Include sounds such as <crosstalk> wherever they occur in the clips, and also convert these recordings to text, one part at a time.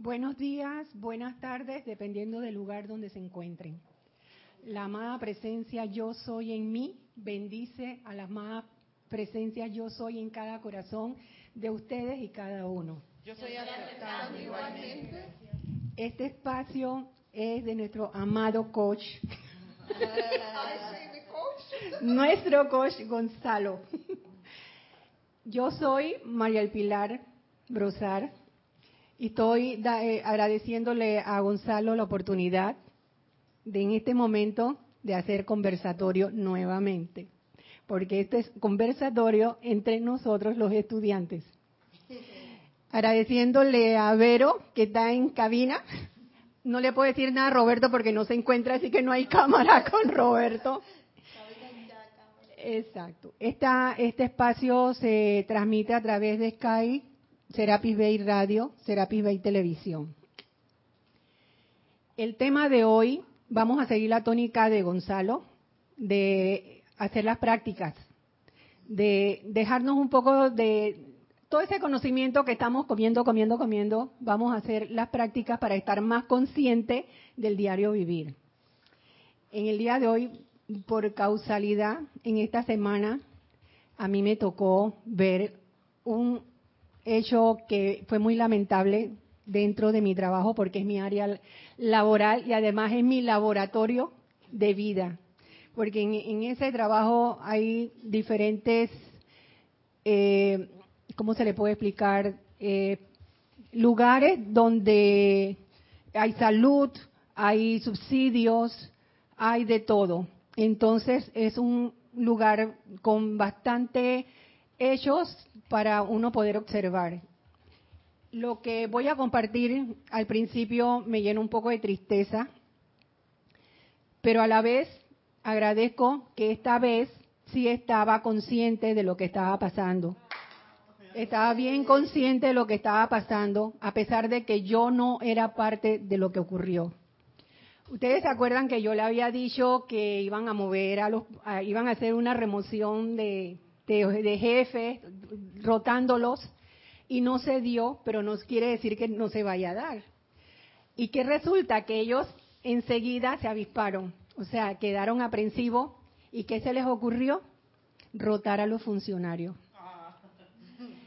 Buenos días, buenas tardes, dependiendo del lugar donde se encuentren. La amada presencia yo soy en mí bendice a la amada presencia yo soy en cada corazón de ustedes y cada uno. Yo soy aceptando igualmente. Este espacio es de nuestro amado coach. Nuestro coach Gonzalo. Yo soy María El Pilar Brosar y estoy eh, agradeciéndole a Gonzalo la oportunidad de en este momento de hacer conversatorio nuevamente, porque este es conversatorio entre nosotros los estudiantes. Agradeciéndole a Vero, que está en cabina. No le puedo decir nada a Roberto porque no se encuentra, así que no hay cámara <laughs> con Roberto. Exacto. Esta, este espacio se transmite a través de Skype Serapis Bay Radio, Serapis Bay Televisión. El tema de hoy, vamos a seguir la tónica de Gonzalo, de hacer las prácticas, de dejarnos un poco de todo ese conocimiento que estamos comiendo, comiendo, comiendo, vamos a hacer las prácticas para estar más consciente del diario vivir. En el día de hoy, por causalidad, en esta semana, a mí me tocó ver un hecho que fue muy lamentable dentro de mi trabajo porque es mi área laboral y además es mi laboratorio de vida. Porque en, ese trabajo hay diferentes, eh, ¿cómo se le puede explicar? Eh, lugares donde hay salud, hay subsidios, hay de todo. Entonces es un lugar con bastante hechos para uno poder observar. Lo que voy a compartir al principio me llena un poco de tristeza, pero a la vez agradezco que esta vez sí estaba consciente de lo que estaba pasando. Estaba bien consciente de lo que estaba pasando, a pesar de que yo no era parte de lo que ocurrió. Ustedes se acuerdan que yo le había dicho que iban a mover a los, iban a hacer una remoción de, de, jefes, rotándolos, y no se dio, pero no quiere decir que no se vaya a dar. Y que resulta que ellos enseguida se avisparon, o sea, quedaron aprensivos, ¿y qué se les ocurrió? Rotar a los funcionarios.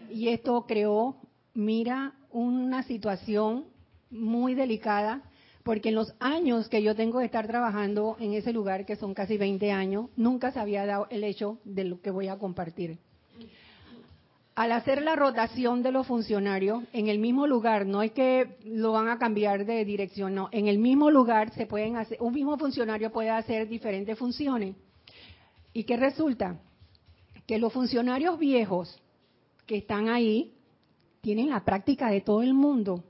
Y esto creó, mira, una situación muy delicada porque en los años que yo tengo de estar trabajando en ese lugar, que son casi 20 años, nunca se había dado el hecho de lo que voy a compartir. Al hacer la rotación de los funcionarios en el mismo lugar, no es que lo van a cambiar de dirección, no, en el mismo lugar se pueden hacer, un mismo funcionario puede hacer diferentes funciones. ¿Y qué resulta? Que los funcionarios viejos que están ahí tienen la práctica de todo el mundo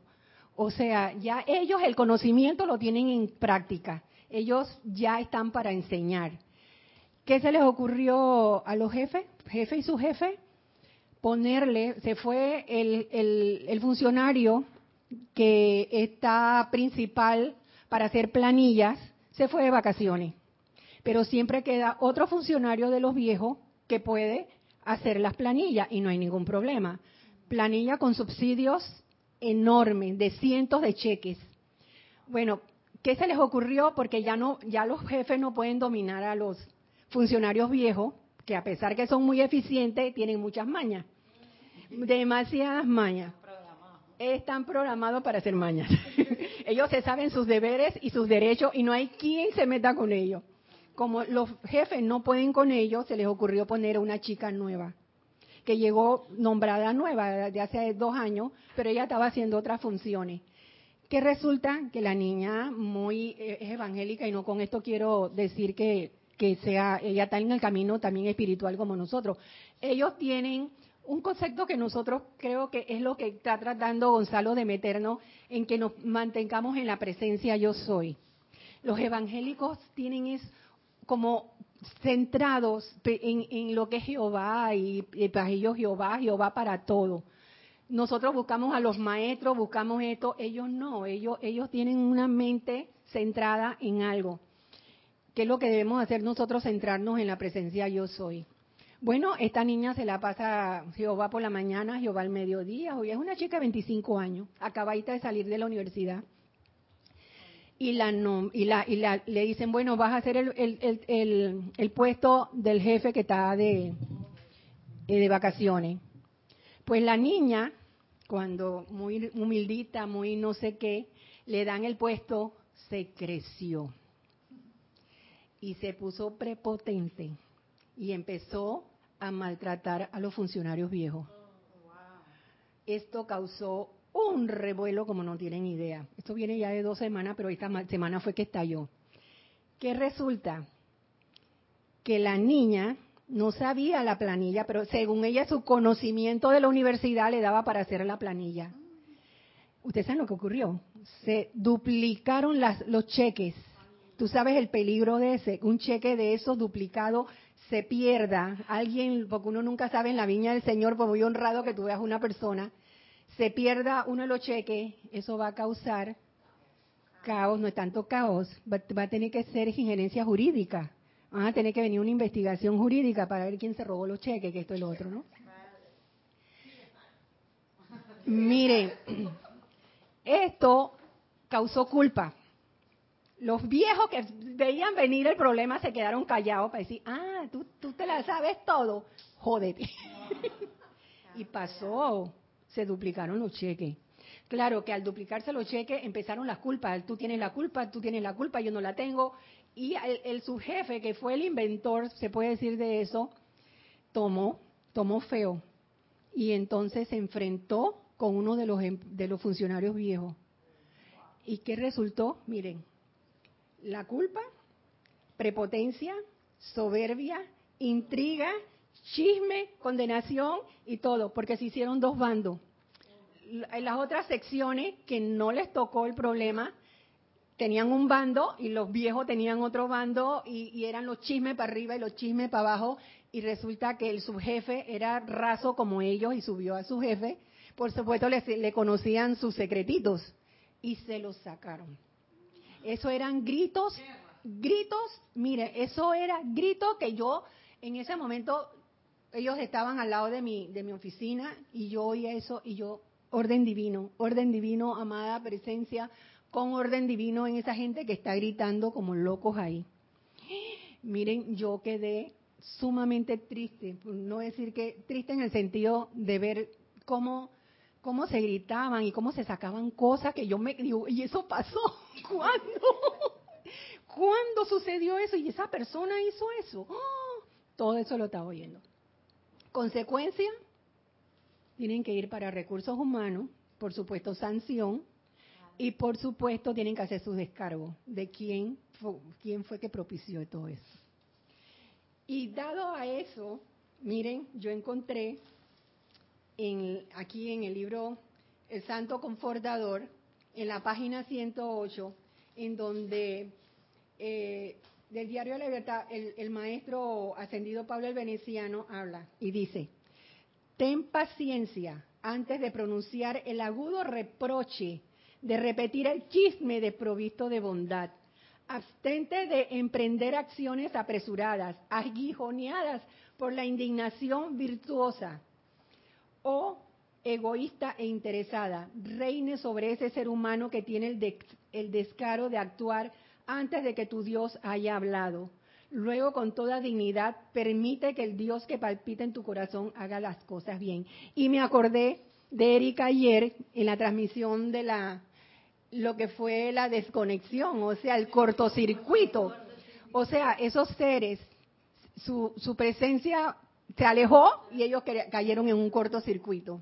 o sea, ya ellos el conocimiento lo tienen en práctica. Ellos ya están para enseñar. ¿Qué se les ocurrió a los jefes, jefe y su jefe? Ponerle, se fue el, el funcionario que está principal para hacer planillas, se fue de vacaciones. Pero siempre queda otro funcionario de los viejos que puede hacer las planillas y no hay ningún problema. Planilla con subsidios enorme de cientos de cheques. Bueno, ¿qué se les ocurrió? Porque ya no, ya los jefes no pueden dominar a los funcionarios viejos, que a pesar que son muy eficientes, tienen muchas mañas. Demasiadas mañas. Están programados para hacer mañas. <laughs> ellos se saben sus deberes y sus derechos y no hay quien se meta con ellos. Como los jefes no pueden con ellos, se les ocurrió poner una chica nueva que llegó nombrada nueva de hace dos años, pero ella estaba haciendo otras funciones. Que resulta que la niña muy eh, es evangélica y no con esto quiero decir que, que sea, ella está en el camino también espiritual como nosotros. Ellos tienen un concepto que nosotros creo que es lo que está tratando Gonzalo de meternos en que nos mantengamos en la presencia yo soy. Los evangélicos tienen es como centrados en, lo que es Jehová y, para ellos Jehová, Jehová para todo. Nosotros buscamos a los maestros, buscamos esto, ellos no, ellos, ellos tienen una mente centrada en algo. ¿Qué es lo que debemos hacer nosotros? Centrarnos en la presencia yo soy. Bueno, esta niña se la pasa Jehová por la mañana, Jehová al mediodía. Hoy es una chica de 25 años, acabadita de salir de la universidad. Y, la, y, la, y la, le dicen, bueno, vas a hacer el, el, el, el puesto del jefe que está de, eh, de vacaciones. Pues la niña, cuando muy humildita, muy no sé qué, le dan el puesto, se creció y se puso prepotente y empezó a maltratar a los funcionarios viejos. Esto causó un revuelo como no tienen idea. Esto viene ya de dos semanas, pero esta semana fue que estalló. ¿Qué resulta? Que la niña no sabía la planilla, pero según ella su conocimiento de la universidad le daba para hacer la planilla. ¿Ustedes saben lo que ocurrió? Se duplicaron las, los cheques. Tú sabes el peligro de ese, un cheque de esos duplicado se pierda, alguien, porque uno nunca sabe en la viña del Señor, por muy honrado que tú veas una persona, se pierda uno de los cheques, eso va a causar caos, no es tanto caos, va, a tener que ser injerencia jurídica. Van a tener que venir una investigación jurídica para ver quién se robó los cheques, que esto es lo otro, ¿no? Miren, esto causó culpa los viejos que veían venir el problema se quedaron callados para decir, ah, tú, tú te la sabes todo, jódete. <laughs> y pasó, se duplicaron los cheques. Claro que al duplicarse los cheques empezaron las culpas, tú tienes la culpa, tú tienes la culpa, yo no la tengo. Y el, el subjefe, que fue el inventor, se puede decir de eso, tomó, tomó feo. Y entonces se enfrentó con uno de los, em, de los funcionarios viejos. ¿Y qué resultó? Miren, la culpa, prepotencia, soberbia, intriga, chisme, condenación y todo, porque se hicieron dos bandos. En las otras secciones que no les tocó el problema, tenían un bando y los viejos tenían otro bando y, eran los chismes para arriba y los chismes para abajo y resulta que el subjefe era raso como ellos y subió a su jefe. Por supuesto le, le conocían sus secretitos y se los sacaron. Eso eran gritos, gritos, mire, eso era grito que yo en ese momento ellos estaban al lado de mi de mi oficina y yo oía eso y yo orden divino, orden divino, amada presencia con orden divino en esa gente que está gritando como locos ahí. Miren, yo quedé sumamente triste, no decir que triste en el sentido de ver cómo cómo se gritaban y cómo se sacaban cosas que yo me digo, y eso pasó. <laughs> ¿Cuándo? ¿Cuándo sucedió eso? Y esa persona hizo eso. ¡Oh! Todo eso lo estaba oyendo. Consecuencia, tienen que ir para recursos humanos, por supuesto sanción, y por supuesto tienen que hacer su descargo de quién fue, quién fue que propició todo eso. Y dado a eso, miren, yo encontré aquí en el libro El Santo Confortador, en la página 108, en donde eh, del diario de la libertad el, el maestro ascendido Pablo el Veneciano habla y dice, ten paciencia antes de pronunciar el agudo reproche, de repetir el chisme desprovisto de bondad. Abstente de emprender acciones apresuradas, aguijoneadas por la indignación virtuosa o egoísta e interesada reine sobre ese ser humano que tiene el, el descaro de actuar antes de que tu Dios haya hablado. Luego, con toda dignidad, permite que el Dios que palpita en tu corazón haga las cosas bien. Y me acordé de Erika ayer en la transmisión de la lo que fue la desconexión, o sea, el cortocircuito. O sea, esos seres, su, su presencia se alejó y ellos cayeron en un cortocircuito.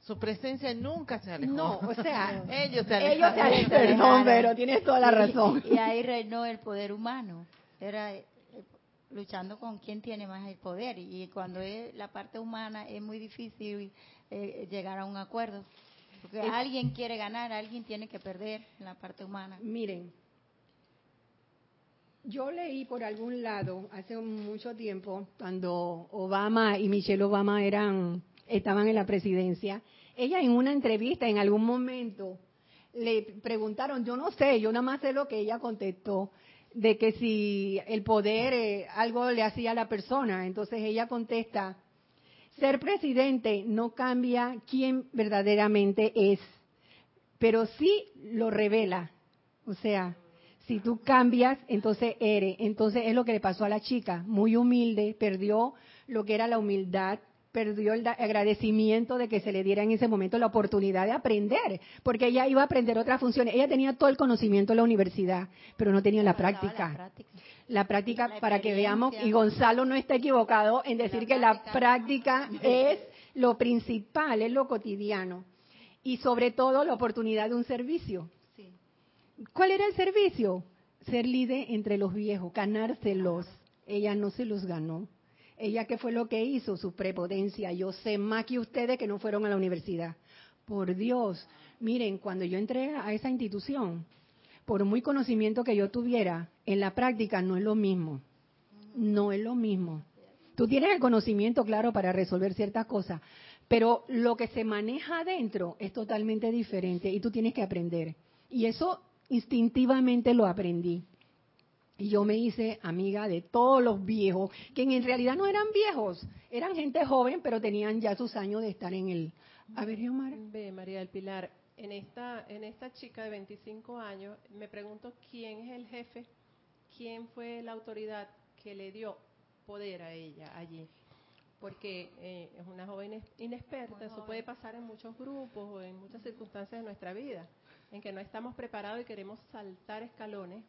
Su presencia nunca se alejó. No, o sea, <laughs> ellos se alejaron. Ellos se alejaron, pero tienes toda la razón. Y, ahí reinó el poder humano. Era eh, luchando con quién tiene más el poder. Y cuando es la parte humana es muy difícil eh, llegar a un acuerdo. Porque alguien quiere ganar, alguien tiene que perder en la parte humana. Miren, yo leí por algún lado hace mucho tiempo, cuando Obama y Michelle Obama eran, estaban en la presidencia, ella en una entrevista en algún momento le preguntaron, yo no sé, yo nada más sé lo que ella contestó, de que si el poder eh, algo le hacía a la persona. Entonces ella contesta, ser presidente no cambia quién verdaderamente es, pero sí lo revela. O sea, si tú cambias, entonces eres. Entonces es lo que le pasó a la chica, muy humilde, perdió lo que era la humildad, perdió el agradecimiento de que se le diera en ese momento la oportunidad de aprender, porque ella iba a aprender otras funciones. Ella tenía todo el conocimiento en la universidad, pero no tenía la práctica. La práctica, para que veamos, y Gonzalo no está equivocado en decir que la práctica es lo principal, es lo cotidiano. Y sobre todo la oportunidad de un servicio. ¿Cuál era el servicio? Ser líder entre los viejos, ganárselos. Ella no se los ganó. Ella, ¿qué fue lo que hizo? Su prepotencia. Yo sé más que ustedes que no fueron a la universidad. Por Dios, miren, cuando yo entré a esa institución, por muy conocimiento que yo tuviera, en la práctica no es lo mismo. No es lo mismo. Tú tienes el conocimiento, claro, para resolver ciertas cosas, pero lo que se maneja adentro es totalmente diferente y tú tienes que aprender. Y eso instintivamente lo aprendí. Y yo me hice amiga de todos los viejos, que en realidad no eran viejos, eran gente joven, pero tenían ya sus años de estar en el... A ver, Omar. Ve, María del Pilar, en esta, en esta chica de 25 años, me pregunto quién es el jefe, quién fue la autoridad que le dio poder a ella allí. Porque eh, es una joven inexperta, eso puede pasar en muchos grupos o en muchas circunstancias de nuestra vida en que no estamos preparados y queremos saltar escalones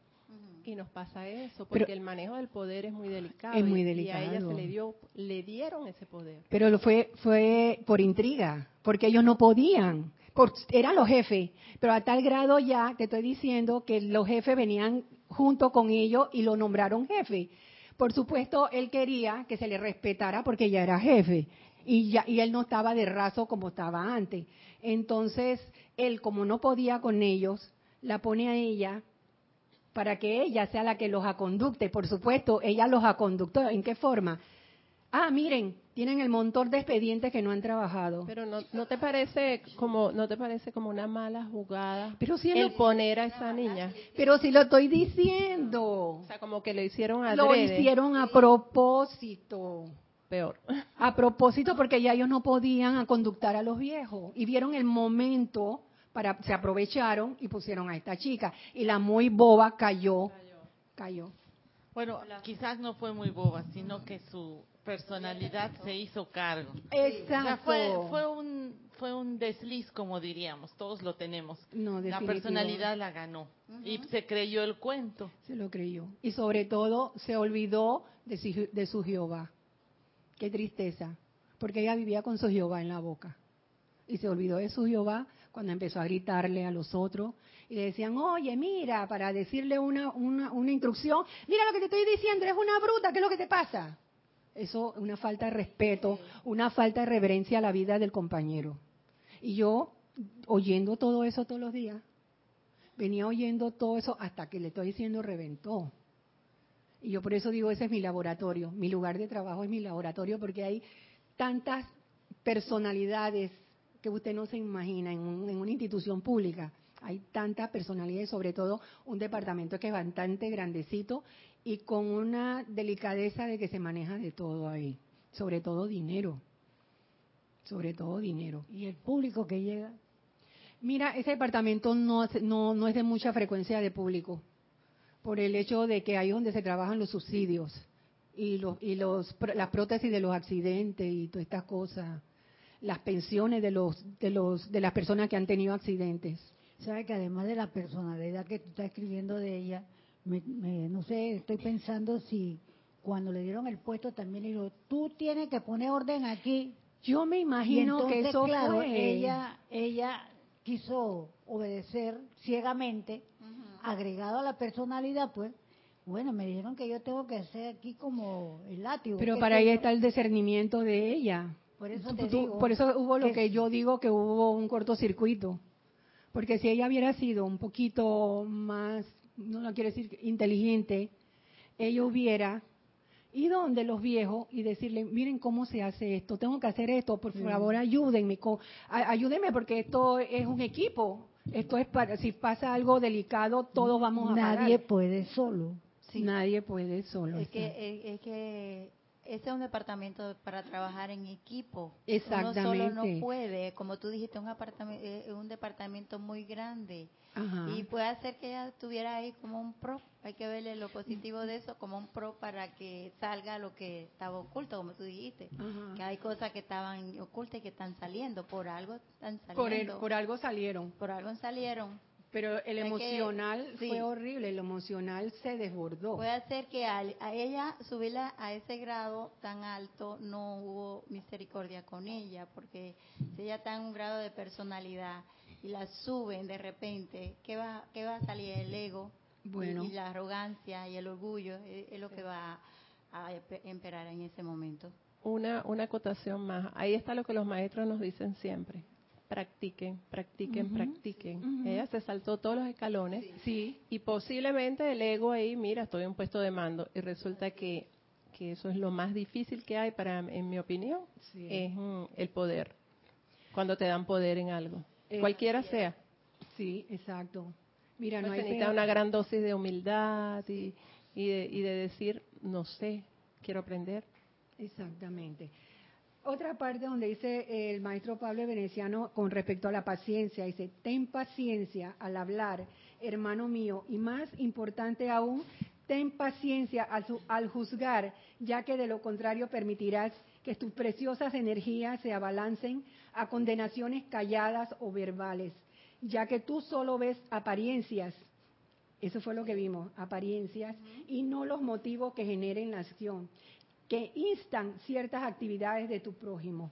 y nos pasa eso, porque el manejo del poder es muy delicado. Es muy delicado. Y a ella se le dio, le dieron ese poder. Pero lo fue, fue por intriga, porque ellos no podían. Por, eran los jefes, pero a tal grado ya te estoy diciendo que los jefes venían junto con ellos y lo nombraron jefe. Por supuesto, él quería que se le respetara porque ya era jefe y, ya, y él no estaba de raso como estaba antes. Entonces, él, como no podía con ellos, la pone a ella para que ella sea la que los aconducte. Por supuesto, ella los aconductó. ¿En qué forma? Ah, miren, tienen el montón de expedientes que no han trabajado. Pero no, no te parece como no te parece como una mala jugada pero si el poner a esa niña. Pero si lo estoy diciendo. O sea, como que lo hicieron a Lo hicieron a propósito peor. A propósito, porque ya ellos no podían conductar a los viejos y vieron el momento para se aprovecharon y pusieron a esta chica y la muy boba cayó, cayó. Bueno, quizás no fue muy boba, sino que su personalidad se hizo cargo. Exacto. fue, fue un fue un desliz, como diríamos, todos lo tenemos. la personalidad la ganó y se creyó el cuento. Se lo creyó. Y sobre todo se olvidó de de su Jehová. Qué tristeza, porque ella vivía con su Jehová en la boca. Y se olvidó de su Jehová cuando empezó a gritarle a los otros y le decían, oye, mira, para decirle una, una, una instrucción, mira lo que te estoy diciendo, eres una bruta, ¿qué es lo que te pasa? Eso es una falta de respeto, una falta de reverencia a la vida del compañero. Y yo, oyendo todo eso todos los días, venía oyendo todo eso hasta que le estoy diciendo reventó. Y yo por eso digo, ese es mi laboratorio, mi lugar de trabajo es mi laboratorio, porque hay tantas personalidades que usted no se imagina en, una institución pública. Hay tantas personalidades, sobre todo un departamento que es bastante grandecito y con una delicadeza de que se maneja de todo ahí, sobre todo dinero, sobre todo dinero. ¿Y el público que llega? Mira, ese departamento no, no, no es de mucha frecuencia de público por el hecho de que ahí es donde se trabajan los subsidios y, los, y los, las prótesis de los accidentes y todas estas cosas, las pensiones de, los, de, los, de las personas que han tenido accidentes. Sabe que además de la personalidad que tú estás escribiendo de ella, no sé, estoy pensando si cuando le dieron el puesto también le dijo, tú tienes que poner orden aquí. Yo me imagino que eso claro, ella ella quiso obedecer ciegamente agregado a la personalidad, pues, bueno, me dijeron que yo tengo que ser aquí como el látigo. Pero para ahí está el discernimiento de ella. Por eso, te digo por eso hubo lo que, yo digo que hubo un cortocircuito. Porque si ella hubiera sido un poquito más, no lo quiero decir inteligente, ella hubiera ido donde los viejos y decirle, miren cómo se hace esto, tengo que hacer esto, por favor ayúdenme, ayúdenme porque esto es un equipo, esto es para, si pasa algo delicado, todos vamos a Nadie puede solo. Nadie puede solo. Es que, es, que ese es un departamento para trabajar en equipo. Exactamente. Uno solo no puede, como tú dijiste, un, apartamento, eh, un departamento muy grande. Y puede ser que ella estuviera ahí como un pro. Hay que verle lo positivo de eso como un pro para que salga lo que estaba oculto, como tú dijiste. Que hay cosas que estaban ocultas y que están saliendo. Por algo están saliendo. Por, por algo salieron. Por algo salieron. Pero el emocional fue horrible, el emocional se desbordó. Puede ser que a, ella subirla a ese grado tan alto no hubo misericordia con ella, porque si ella está en un grado de personalidad y la suben de repente, ¿qué va, qué va a salir? El ego bueno. y, la arrogancia y el orgullo es, lo que va a emperar en ese momento. Una, una acotación más. Ahí está lo que los maestros nos dicen siempre practiquen, practiquen, practiquen. Ella se saltó todos los escalones sí. y posiblemente el ego ahí, mira, estoy en un puesto de mando y resulta que, que eso es lo más difícil que hay para, en mi opinión, es mm, el poder. Cuando te dan poder en algo, eh, cualquiera sea. Sí, exacto. Mira, pues no hay necesita una gran dosis de humildad y, y, de, y de decir, no sé, quiero aprender. Exactamente. Otra parte donde dice el maestro Pablo Veneciano con respecto a la paciencia, dice, ten paciencia al hablar, hermano mío, y más importante aún, ten paciencia al, al, juzgar, ya que de lo contrario permitirás que tus preciosas energías se abalancen a condenaciones calladas o verbales, ya que tú solo ves apariencias, eso fue lo que vimos, apariencias, y no los motivos que generen la acción que instan ciertas actividades de tu prójimo.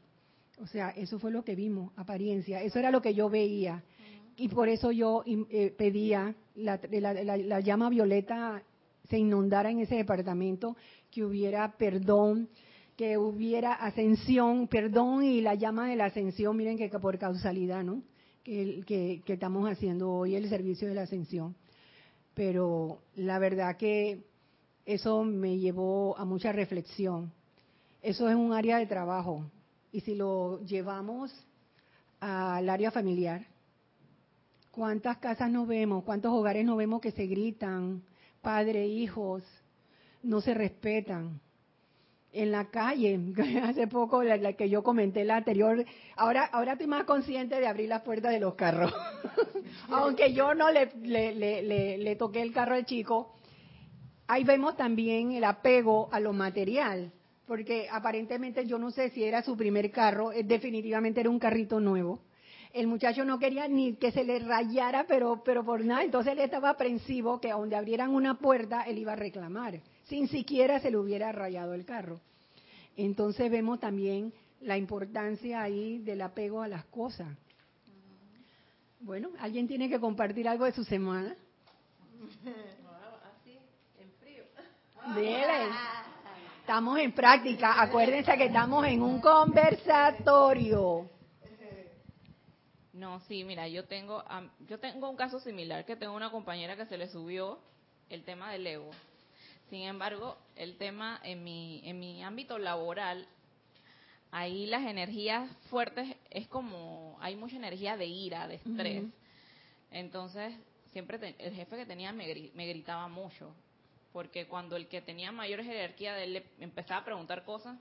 O sea, eso fue lo que vimos, apariencia. Eso era lo que yo veía. Y por eso yo eh, pedía la, la, llama violeta se inundara en ese departamento, que hubiera perdón, que hubiera ascensión, perdón y la llama de la ascensión, miren que por causalidad, ¿no? Que, que, que estamos haciendo hoy el servicio de la ascensión. Pero la verdad que eso me llevó a mucha reflexión. Eso es un área de trabajo. Y si lo llevamos al área familiar, ¿cuántas casas nos vemos? ¿Cuántos hogares nos vemos que se gritan? Padre, hijos, no se respetan. En la calle, <laughs> hace poco la, que yo comenté la anterior, ahora ahora estoy más consciente de abrir las puertas de los carros. <laughs> Aunque yo no le, le, le toqué el carro al chico, ahí vemos también el apego a lo material, porque aparentemente yo no sé si era su primer carro, eh, definitivamente era un carrito nuevo. El muchacho no quería ni que se le rayara, pero, pero por nada, entonces él estaba aprensivo que donde abrieran una puerta él iba a reclamar, sin siquiera se le hubiera rayado el carro. Entonces vemos también la importancia ahí del apego a las cosas. Bueno, ¿alguien tiene que compartir algo de su semana? <laughs> Estamos en práctica. Acuérdense que estamos en un conversatorio. No, sí, mira, yo tengo, yo tengo un caso similar, que tengo una compañera que se le subió el tema del ego. Sin embargo, el tema en mi, en mi ámbito laboral, ahí las energías fuertes es como, hay mucha energía de ira, de estrés. Entonces, siempre el jefe que tenía me, me gritaba mucho porque cuando el que tenía mayor jerarquía de él le empezaba a preguntar cosas,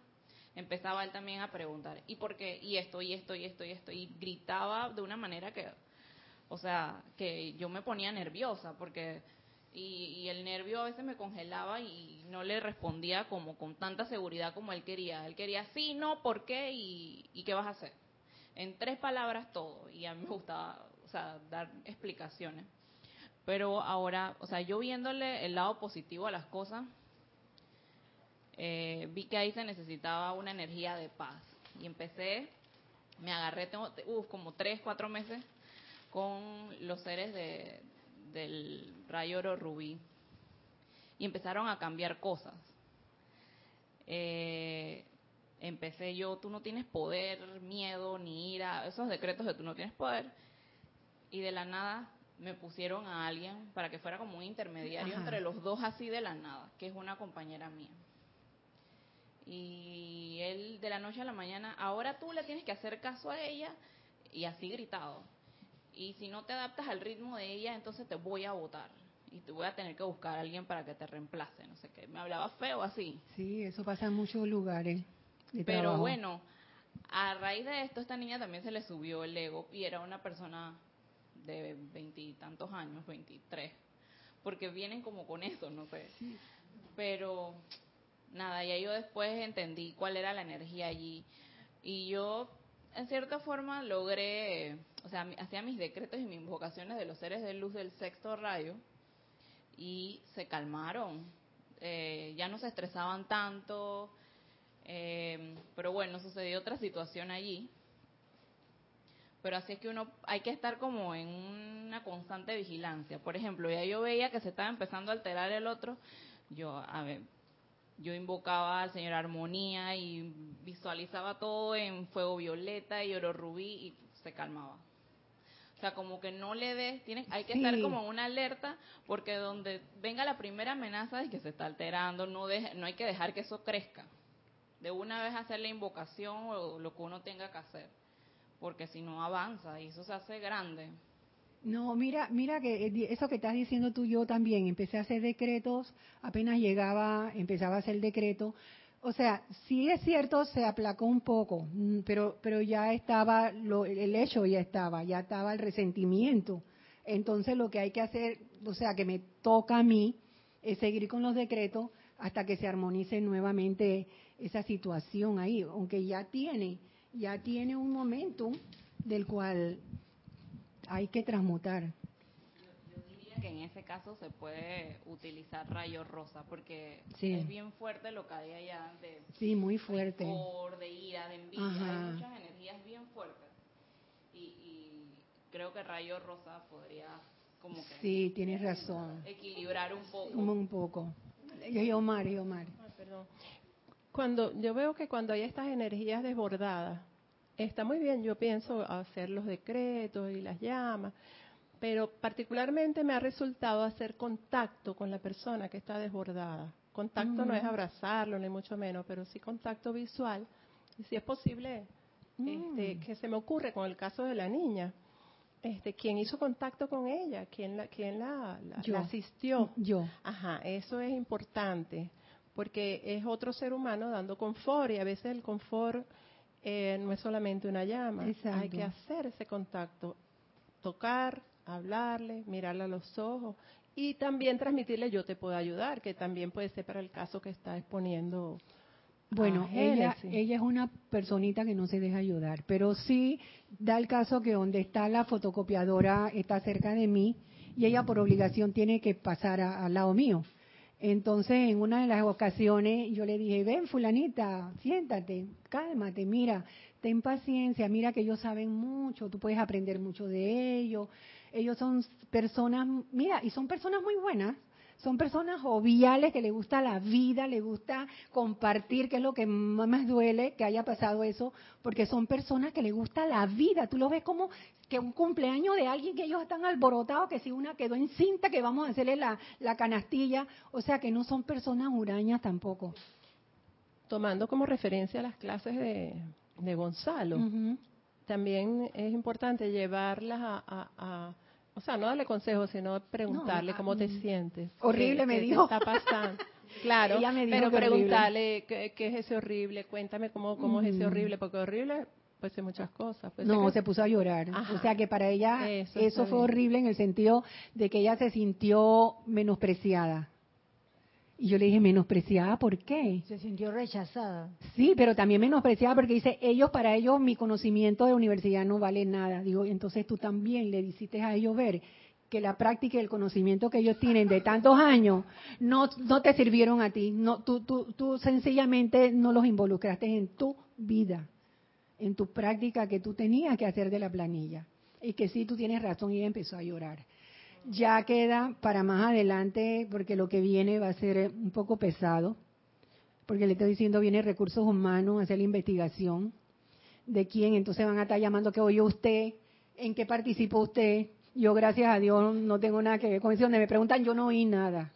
empezaba él también a preguntar, ¿y por qué? Y esto, y esto, y esto, y esto, y gritaba de una manera que, o sea, que yo me ponía nerviosa, porque, y, el nervio a veces me congelaba y no le respondía como con tanta seguridad como él quería. Él quería sí, no, ¿por qué? Y, y qué vas a hacer. En tres palabras todo, y a mí me gustaba, o sea, dar explicaciones. Pero ahora, o sea, yo viéndole el lado positivo a las cosas, eh, vi que ahí se necesitaba una energía de paz. Y empecé, me agarré, tengo, como tres, cuatro meses con los seres de, del rayo oro rubí. Y empezaron a cambiar cosas. Eh, empecé yo, tú no tienes poder, miedo, ni ira, esos decretos de tú no tienes poder. Y de la nada me pusieron a alguien para que fuera como un intermediario entre los dos así de la nada, que es una compañera mía. Y él de la noche a la mañana, ahora tú le tienes que hacer caso a ella y así gritado. Y si no te adaptas al ritmo de ella, entonces te voy a votar. y te voy a tener que buscar a alguien para que te reemplace, no sé qué. Me hablaba feo así. Sí, eso pasa en muchos lugares. de Pero trabajo. bueno, a raíz de esto, esta niña también se le subió el ego y era una persona de veintitantos años, veintitrés, porque vienen como con eso, no sé. Pero nada, ya yo después entendí cuál era la energía allí y yo en cierta forma logré, o sea, hacía mis decretos y mis invocaciones de los seres de luz del sexto rayo y se calmaron, eh, ya no se estresaban tanto, eh, pero bueno, sucedió otra situación allí. Pero así es que uno hay que estar como en una constante vigilancia. Por ejemplo, ya yo veía que se estaba empezando a alterar el otro, yo, a ver, yo invocaba al Señor Armonía y visualizaba todo en fuego violeta y oro rubí y se calmaba. O sea, como que no le des, tienes, hay que estar como en una alerta porque donde venga la primera amenaza de que se está alterando, no, deje- no hay que dejar que eso crezca. De una vez hacer la invocación o lo que uno tenga que hacer, porque si no avanza y eso se hace grande. No, mira, mira que eh, eso que estás diciendo tú, yo también empecé a hacer decretos, apenas llegaba, empezaba a hacer decreto. O sea, sí es cierto, se aplacó un poco, mm, pero, pero ya estaba, lo, el hecho ya estaba, ya estaba el resentimiento. Entonces lo que hay que hacer, o sea, que me toca a mí, es seguir con los decretos hasta que se armonice nuevamente esa situación ahí, aunque ya tiene, ya tiene un momentum del cual hay que transmutar. Yo diría que en ese caso se puede utilizar rayo rosa, porque Sí. es bien fuerte lo que hay allá de Sí, muy fuerte. rencor, de ira, de envidia, Ajá. hay muchas energías bien fuertes. Y, y creo que rayo rosa podría como que Sí, tienes razón. equilibrar un poco. Un, un poco. Yo, yo, Omar, yo, Omar. Ay, perdón. Cuando yo veo que cuando hay estas energías desbordadas, está muy bien, yo pienso hacer los decretos y las llamas, pero particularmente me ha resultado hacer contacto con la persona que está desbordada. Contacto no es abrazarlo ni mucho menos, pero sí contacto visual. Y si es posible, este, Mm. que se me ocurre con el caso de la niña, este, quién hizo contacto con ella, quién la, quién la, la- Yo. la asistió. Yo. Ajá, eso es importante, porque es otro ser humano dando confort y a veces el confort eh, no es solamente una llama, Exacto. hay que hacer ese contacto, tocar, hablarle, mirarle a los ojos y también transmitirle yo te puedo ayudar, que también puede ser para el caso que está exponiendo. Bueno, ella es una personita que no se deja ayudar, pero sí da el caso que donde está la fotocopiadora está cerca de mí y ella por obligación tiene que pasar a- al lado mío. Entonces, en una de las ocasiones, yo le dije, ven fulanita, siéntate, cálmate, mira, ten paciencia, mira que ellos saben mucho, tú puedes aprender mucho de ellos. Ellos son personas, mira, y son personas muy buenas, son personas joviales que le gusta la vida, le gusta compartir, que es lo que más duele que haya pasado eso, porque son personas que le gusta la vida. Tú lo ves como que un cumpleaños de alguien que ellos están alborotados, que si una quedó encinta, que vamos a hacerle la, la canastilla. O sea que no son personas hurañas tampoco. Tomando como referencia las clases de, de Gonzalo, también es importante llevarlas a, a- a- o sea, no darle consejos, sino preguntarle No, cómo ah, te mm. sientes. Horrible qué- me qué te dijo. está pasando. <laughs> Claro, Ella me dijo pero que preguntarle qué, qué es ese horrible, cuéntame cómo, cómo es ese horrible, porque horrible puede ser muchas cosas. puede ser No, que- se puso a llorar. Ajá. O sea que para ella Eso fue bien. horrible en el sentido de que ella se sintió menospreciada. Y yo le dije, ¿menospreciada por qué? Se sintió rechazada. Sí, pero también menospreciada porque dice, ellos, para ellos, mi conocimiento de universidad no vale nada. Digo, entonces tú también le hiciste a ellos ver que la práctica y el conocimiento que ellos tienen de tantos años no, no te sirvieron a ti. No, tú, tú, tú sencillamente no los involucraste en tu vida, en tu práctica que tú tenías que hacer de la planilla. Y que sí, tú tienes razón y ella empezó a llorar. Ya queda para más adelante, porque lo que viene va a ser un poco pesado porque le estoy diciendo viene recursos humanos hacer la investigación de quién, entonces van a estar llamando que oye usted, en qué participó usted. Yo gracias a Dios no tengo nada que ver con eso, donde me preguntan yo no oí nada,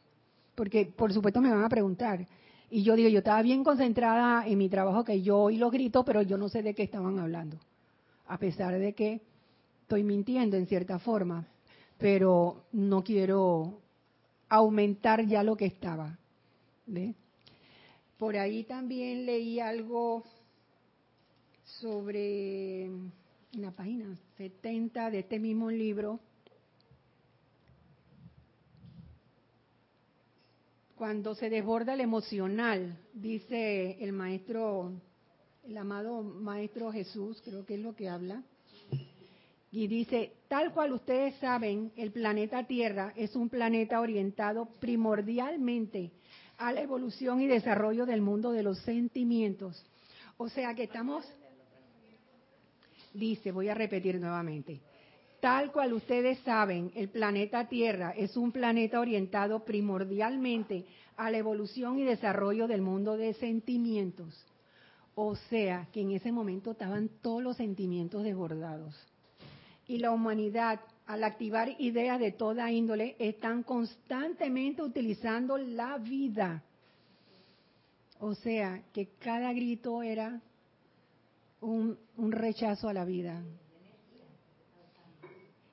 porque por supuesto me van a preguntar. Y yo digo, yo estaba bien concentrada en mi trabajo que yo oí los gritos, pero yo no sé de qué estaban hablando, a pesar de que estoy mintiendo en cierta forma, pero no quiero aumentar ya lo que estaba. ¿Ve? Por ahí también leí algo sobre en la página 70 de este mismo libro. Cuando se desborda el emocional, dice el maestro, el amado maestro Jesús, creo que es lo que habla, y dice, tal cual ustedes saben, el planeta Tierra es un planeta orientado primordialmente a la evolución y desarrollo del mundo de los sentimientos. O sea que estamos, dice, voy a repetir nuevamente, tal cual ustedes saben, el planeta Tierra es un planeta orientado primordialmente a la evolución y desarrollo del mundo de sentimientos. O sea que en ese momento estaban todos los sentimientos desbordados y la humanidad, al activar ideas de toda índole, están constantemente utilizando la vida. O sea, que cada grito era un, un rechazo a la vida.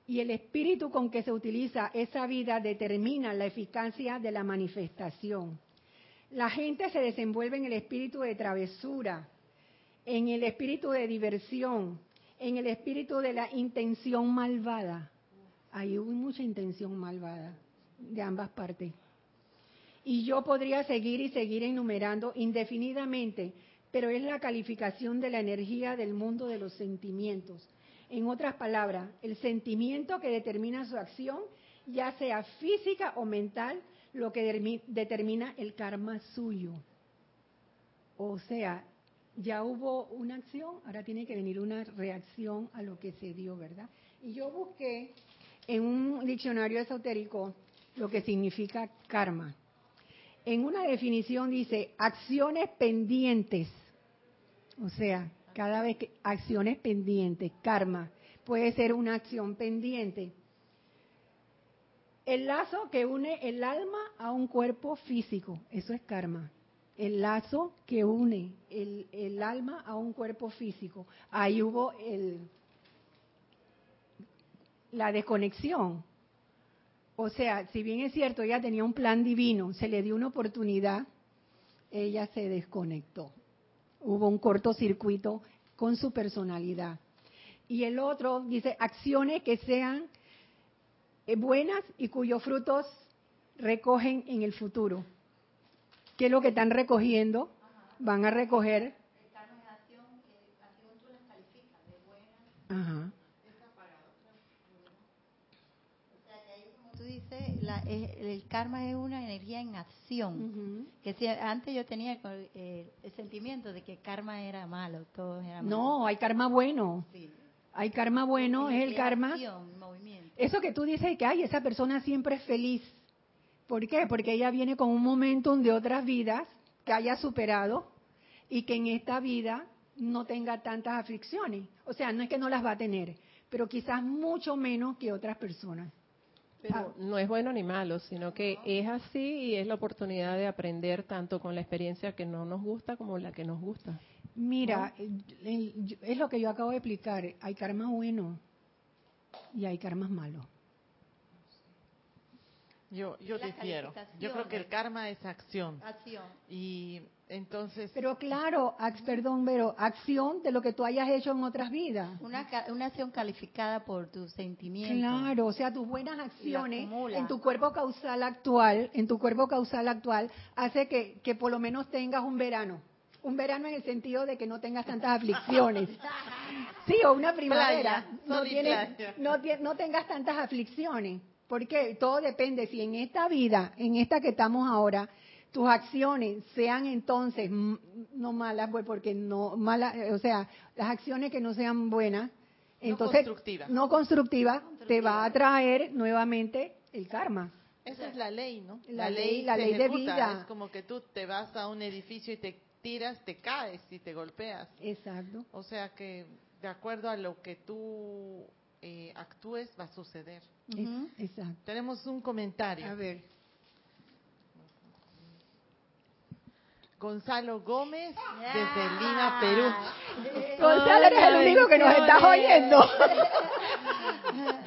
Y el espíritu con que se utiliza esa vida determina la eficacia de la manifestación. La gente se desenvuelve en el espíritu de travesura, en el espíritu de diversión, en el espíritu de la intención malvada. Ahí hubo mucha intención malvada de ambas partes. Y yo podría seguir y seguir enumerando indefinidamente, pero es la calificación de la energía del mundo de los sentimientos. En otras palabras, el sentimiento que determina su acción, ya sea física o mental, lo que determina el karma suyo. O sea, ya hubo una acción, ahora tiene que venir una reacción a lo que se dio, ¿verdad? Y yo busqué en un diccionario esotérico lo que significa karma. En una definición dice acciones pendientes, o sea, cada vez que acciones pendientes, karma, puede ser una acción pendiente. El lazo que une el alma a un cuerpo físico, eso es karma el lazo que une el, alma a un cuerpo físico. Ahí hubo el, la desconexión. O sea, si bien es cierto, ella tenía un plan divino, se le dio una oportunidad, ella se desconectó. Hubo un cortocircuito con su personalidad. Y el otro dice, acciones que sean eh, buenas y cuyos frutos recogen en el futuro. ¿Qué es lo que están recogiendo? Van a recoger. Ajá. Dices, el karma es una energía en acción. Que si antes yo tenía el, sentimiento de que karma era malo, todo era malo. No, hay karma bueno. Hay karma bueno, es el karma. Eso que tú dices que hay, esa persona siempre es feliz. ¿Por qué? Porque ella viene con un momentum de otras vidas que haya superado y que en esta vida no tenga tantas aflicciones. O sea, no es que no las va a tener, pero quizás mucho menos que otras personas. Pero ah. no es bueno ni malo, sino que es así y es la oportunidad de aprender tanto con la experiencia que no nos gusta como la que nos gusta. Mira, es lo que yo acabo de explicar. Hay karma bueno y hay karmas malos. Yo, yo difiero. Yo creo que el karma es acción. Acción. Y entonces. Pero claro, perdón, pero acción de lo que tú hayas hecho en otras vidas. Una, una acción calificada por tus sentimientos. Claro, o sea, tus buenas acciones en tu cuerpo causal actual, en tu cuerpo causal actual, hace que, que por lo menos tengas un verano. Un verano en el sentido de que no tengas tantas aflicciones. <laughs> Sí, o una primavera. no, no, no tengas tantas aflicciones. Porque todo depende, si en esta vida, en esta que estamos ahora, tus acciones sean entonces no malas, pues porque no malas, o sea, las acciones que no sean buenas, entonces no constructivas, te va a traer nuevamente el karma. Esa es la ley, ¿no? La, ley, la ley de vida. Es como que tú te vas a un edificio y te tiras, te caes y te golpeas. Exacto. O sea que de acuerdo a lo que tú eh, actúes va a suceder. Exacto. Tenemos un comentario. A ver. Gonzalo Gómez desde Lima, Perú. Gonzalo eres el único que nos estás oyendo.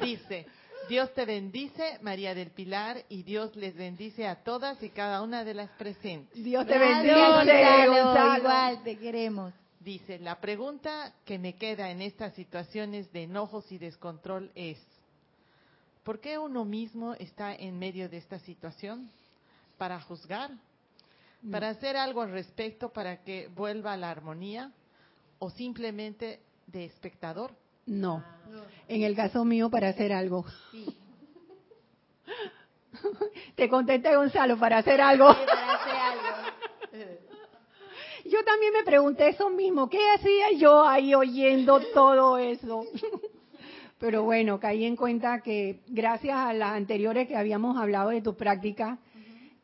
<laughs> Dice, Dios te bendice, María del Pilar, y Dios les bendice a todas y cada una de las presentes. Dios te bendice, Gonzalo, Gonzalo. Igual, te queremos. Dice, la pregunta que me queda en estas situaciones de enojos y descontrol es, ¿por qué uno mismo está en medio de esta situación? ¿Para juzgar? ¿Para hacer algo al respecto para que vuelva a la armonía? ¿O simplemente de espectador? No. En el caso mío, para hacer algo. <laughs> Te contesté, Gonzalo, para hacer algo. Sí, para hacer algo. Yo también me pregunté eso mismo. ¿Qué hacía yo ahí oyendo todo eso? <laughs> Pero bueno, caí en cuenta que gracias a las anteriores que habíamos hablado de tu práctica,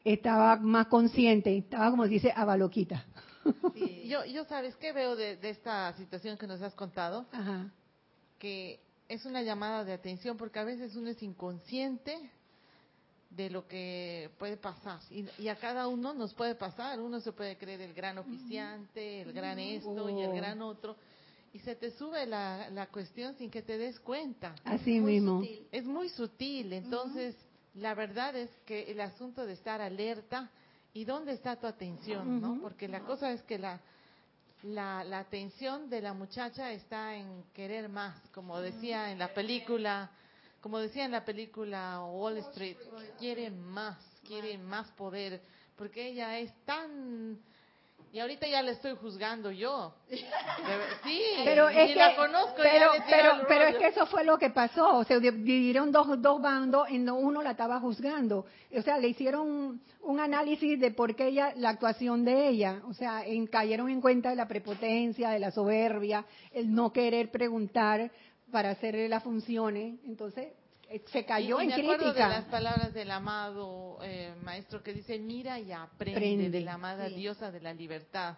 estaba más consciente, estaba como se dice, avaloquita. Sí, <laughs> yo, yo sabes qué veo de, de esta situación que nos has contado, Ajá. que es una llamada de atención porque a veces uno es inconsciente de lo que puede pasar y, y a cada uno nos puede pasar, uno se puede creer el gran oficiante, el gran esto y el Oh. gran otro y se te sube la, la cuestión sin que te des cuenta. Así mismo. sutil. Es muy sutil, entonces la verdad es que el asunto de estar alerta y dónde está tu atención, ¿no? Porque la cosa es que la, la, la atención de la muchacha está en querer más, como decía en la película, como decía en la película Wall Street, quiere más, quiere más poder, porque ella es tan y ahorita ya la estoy juzgando yo. Sí, Pero es que, la conozco. pero, es que eso fue lo que pasó. Se dividieron dos, dos bandos, en donde uno la estaba juzgando. O sea, le hicieron un, un análisis de por qué ella, la actuación de ella. O sea, en- cayeron en cuenta de la prepotencia, de la soberbia, el no querer preguntar para hacerle las funciones. Entonces, eh, se cayó Y- y en me acuerdo crítica. de las palabras del amado eh, maestro que dice, mira y aprende, de la amada sí. diosa de la libertad.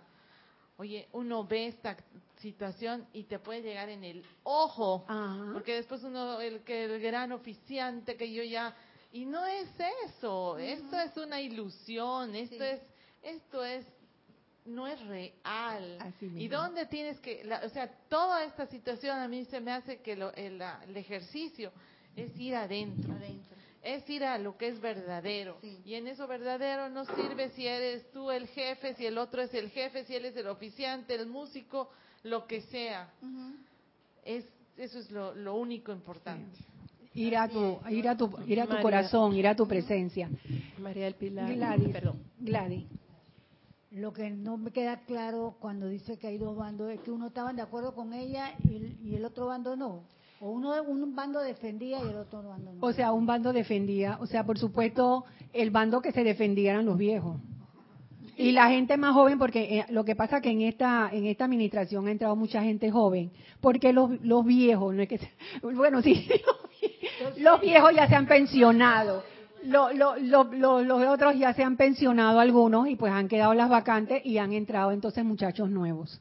Oye, uno ve esta situación y te puede llegar en el ojo, Ajá. porque después uno, el que el gran oficiante que yo ya... Y no es eso, esto es una ilusión, esto Sí. es, esto es, no es real. Así ¿Y dónde tienes que, la- o sea, toda esta situación a mí se me hace que lo- el, la- el ejercicio es ir adentro, Adentro. es ir a lo que es verdadero. Sí. Y en eso verdadero no sirve si eres tú el jefe, si el otro es el jefe, si él es el oficiante, el músico, lo que sea. Es, eso es lo, lo único importante. Ir a tu, ir a tu, ir a tu María. corazón, ir a tu presencia. María del Pilar. Gladys, Perdón. Gladys. Lo que no me queda claro cuando dice que hay dos bandos es que uno estaba de acuerdo con ella y, el- y el otro bando no. O uno un bando defendía y el otro bando no. O sea, un bando defendía, o sea, por supuesto, el bando que se defendía eran los viejos. Y la gente más joven, porque eh, lo que pasa que en esta en esta administración ha entrado mucha gente joven, porque los, los viejos, no es que <laughs> bueno, sí, <laughs> los viejos ya se han pensionado, Lo- lo- lo- lo- los otros ya se han pensionado algunos y pues han quedado las vacantes y han entrado entonces muchachos nuevos.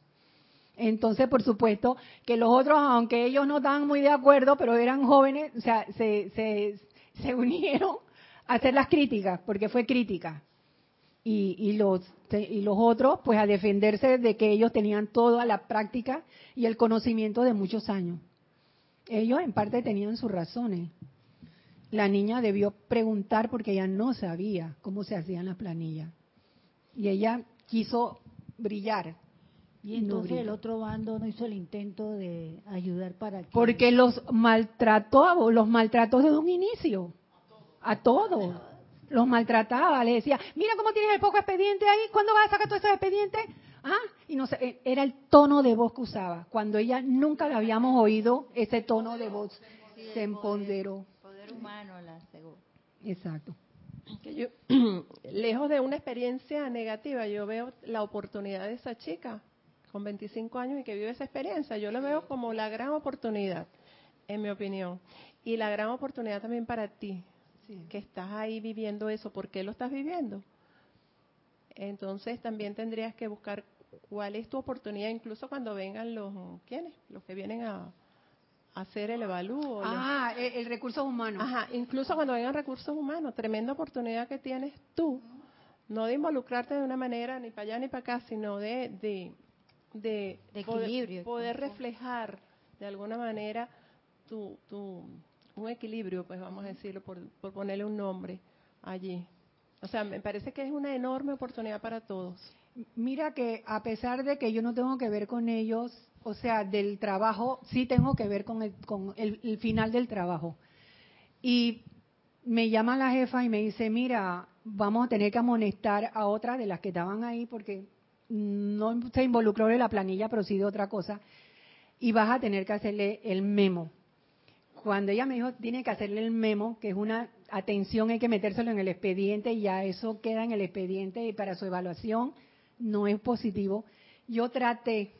Entonces, por supuesto, que los otros, aunque ellos no estaban muy de acuerdo, pero eran jóvenes, o sea, se, se, se <laughs> unieron a hacer las críticas, porque fue crítica. Y, y, los, y los otros, pues a defenderse de que ellos tenían toda la práctica y el conocimiento de muchos años. Ellos en parte tenían sus razones. La niña debió preguntar porque ella no sabía cómo se hacían las planillas. Y ella quiso brillar. y no entonces el otro bando no hizo el intento de ayudar para que... Porque los maltrató, los maltrató desde un inicio. A todos. Los maltrataba, le decía, mira cómo tienes el poco expediente ahí, ¿cuándo vas a sacar todos esos expedientes? Ah, y no sé, eh, era el tono de voz que usaba. Cuando ella nunca la habíamos oído, ese tono de voz se empoderó. Humano la cegó. Exacto. que yo, <clears throat> lejos de una experiencia negativa, yo veo la oportunidad de esa chica con 25 años y que vive esa experiencia. Yo lo veo como la gran oportunidad, en mi opinión. Y la gran oportunidad también para ti, que estás ahí viviendo eso. ¿Por qué lo estás viviendo? Entonces también tendrías que buscar cuál es tu oportunidad, incluso cuando vengan los, ¿quiénes? Los que vienen a hacer el evalúo. los- Ah, el, el recurso humano. Ajá, incluso cuando vengan recursos humanos, tremenda oportunidad que tienes tú, no de involucrarte de una manera ni para allá ni para acá, sino de, de, de, De poder- equilibrio. poder, reflejar de alguna manera tu, tu un equilibrio, pues vamos a decirlo, por, por ponerle un nombre allí. O sea, me parece que es una enorme oportunidad para todos. Mira que a pesar de que yo no tengo que ver con ellos, o sea, del trabajo, sí tengo que ver con el, con el, final del trabajo. Y me llama la jefa y me dice, mira, vamos a tener que amonestar a otras de las que estaban ahí porque no se involucró en la planilla, pero sí de otra cosa, y vas a tener que hacerle el memo. Cuando ella me dijo, tiene que hacerle el memo, que es una atención, hay que metérselo en el expediente y ya eso queda en el expediente y para su evaluación no es positivo. Yo traté,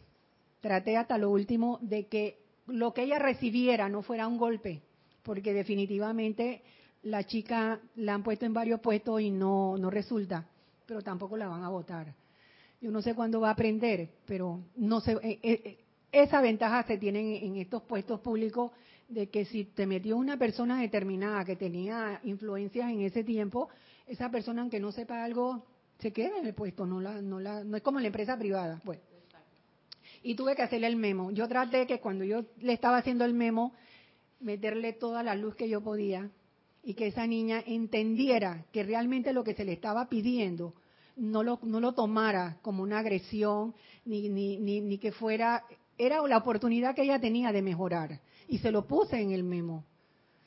traté hasta lo último de que lo que ella recibiera no fuera un golpe, porque definitivamente la chica la han puesto en varios puestos y no, no resulta, pero tampoco la van a votar. Yo no sé cuándo va a aprender, pero no sé, eh, eh, esa ventaja se tiene en estos puestos públicos de que si te metió una persona determinada que tenía influencias en ese tiempo, esa persona aunque no sepa algo se queda en el puesto, no la, no la, no es como la empresa privada, pues. Y tuve que hacerle el memo. Yo traté que cuando yo le estaba haciendo el memo, meterle toda la luz que yo podía y que esa niña entendiera que realmente lo que se le estaba pidiendo no lo, no lo tomara como una agresión, ni, ni, ni, ni que fuera, era la oportunidad que ella tenía de mejorar. Y se lo puse en el memo.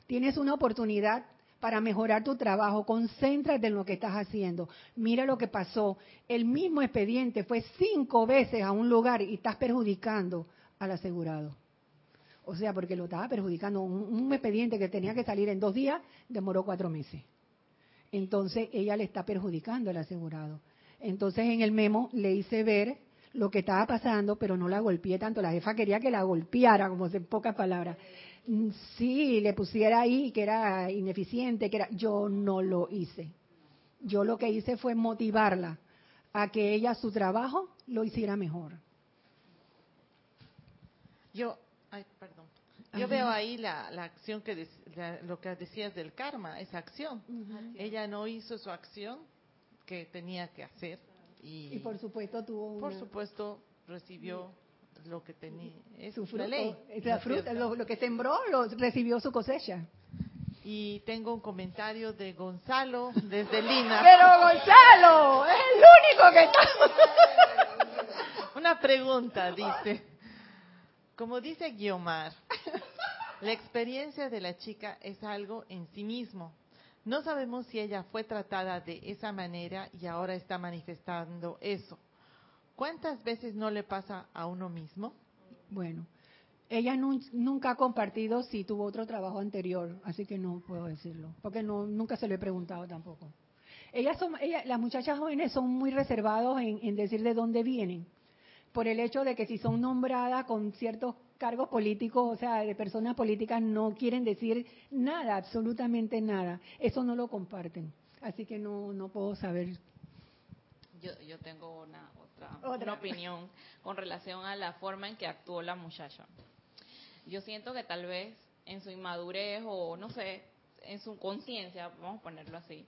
Tienes una oportunidad para mejorar tu trabajo, concéntrate en lo que estás haciendo. Mira lo que pasó. El mismo expediente fue cinco veces a un lugar y estás perjudicando al asegurado. O sea, porque lo estaba perjudicando. Un, expediente que tenía que salir en dos días demoró cuatro meses entonces ella le está perjudicando al asegurado. Entonces en el memo le hice ver lo que estaba pasando, pero no la golpeé tanto. La jefa quería que la golpeara, como en pocas palabras. Mm, sí, le pusiera ahí que era ineficiente, que era. Yo no lo hice. Yo lo que hice fue motivarla a que ella su trabajo lo hiciera mejor. Yo, ay, perdón. Yo veo ahí la, la acción que la, lo que decías del karma, esa acción. Ella no hizo su acción que tenía que hacer y, y por supuesto tuvo una, por supuesto recibió lo que tenía es su fruto, la ley. la fruta, lo, lo, que sembró lo recibió su cosecha. Y tengo un comentario de Gonzalo desde Lina. Pero Gonzalo es el único que está. <laughs> Una pregunta dice, como dice Guiomar, la experiencia de la chica es algo en sí mismo. No sabemos si ella fue tratada de esa manera y ahora está manifestando eso. ¿Cuántas veces no le pasa a uno mismo? Bueno, ella nu nunca ha compartido si tuvo otro trabajo anterior, así que no puedo decirlo, porque no nunca se lo he preguntado tampoco. Ellas son, ella, las muchachas jóvenes son muy reservados en, en decir de dónde vienen, por el hecho de que si son nombradas con ciertos cargos políticos, o sea, de personas políticas, no quieren decir nada, absolutamente nada. Eso no lo comparten. Así que no, no puedo saber. Yo, yo tengo una otra, ¿Otra? Una opinión con relación a la forma en que actuó la muchacha. Yo siento que tal vez en su inmadurez o no sé, en su conciencia, vamos a ponerlo así,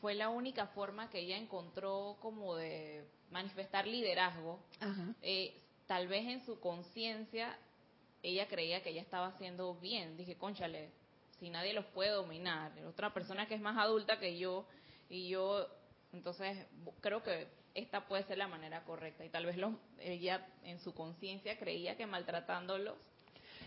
fue la única forma que ella encontró como de manifestar liderazgo, eh, tal vez en su conciencia ella creía que ella estaba haciendo bien. Dije, conchale, si nadie los puede dominar, otra persona que es más adulta que yo, y yo, entonces creo que esta puede ser la manera correcta. Y tal vez los, ella en su conciencia creía que maltratándolos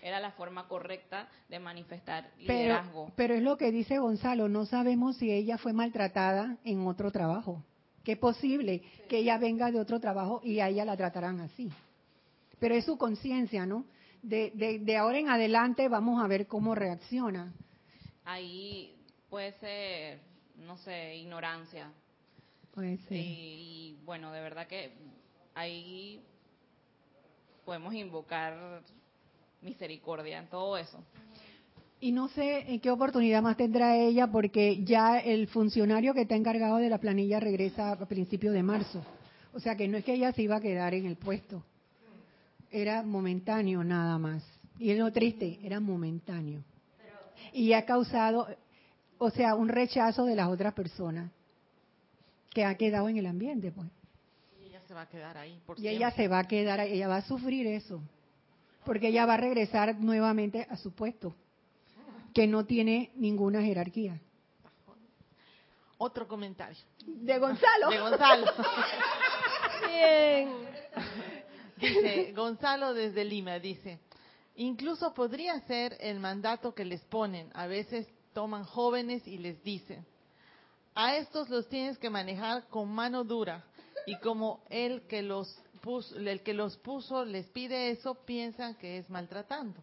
era la forma correcta de manifestar liderazgo. Pero, pero es lo que dice Gonzalo, no sabemos si ella fue maltratada en otro trabajo. Que es posible que ella venga de otro trabajo y a ella la tratarán así pero es su conciencia, ¿no? De, de, de, ahora en adelante vamos a ver cómo reacciona. Ahí puede ser, no sé, ignorancia. Y, y bueno, de verdad que ahí podemos invocar misericordia en todo eso. Y no sé en qué oportunidad más tendrá ella, porque ya el funcionario que está encargado de la planilla regresa a principios de marzo. O sea que no es que ella se iba a quedar en el puesto era momentáneo nada más. Y es lo triste, era momentáneo. Y ha causado, o sea, un rechazo de las otras personas que ha quedado en el ambiente, pues. Y ella se va a quedar ahí. Por y siempre. ella se va a quedar, ella va a sufrir eso. Porque ella va a regresar nuevamente a su puesto. que no tiene ninguna jerarquía. Otro comentario. De Gonzalo. De Gonzalo. <laughs> Bien. Dice, Gonzalo desde Lima, dice, incluso podría ser el mandato que les ponen. A veces toman jóvenes y les dicen, a estos los tienes que manejar con mano dura. Y como el que los puso, el que los puso les pide eso, piensan que es maltratando.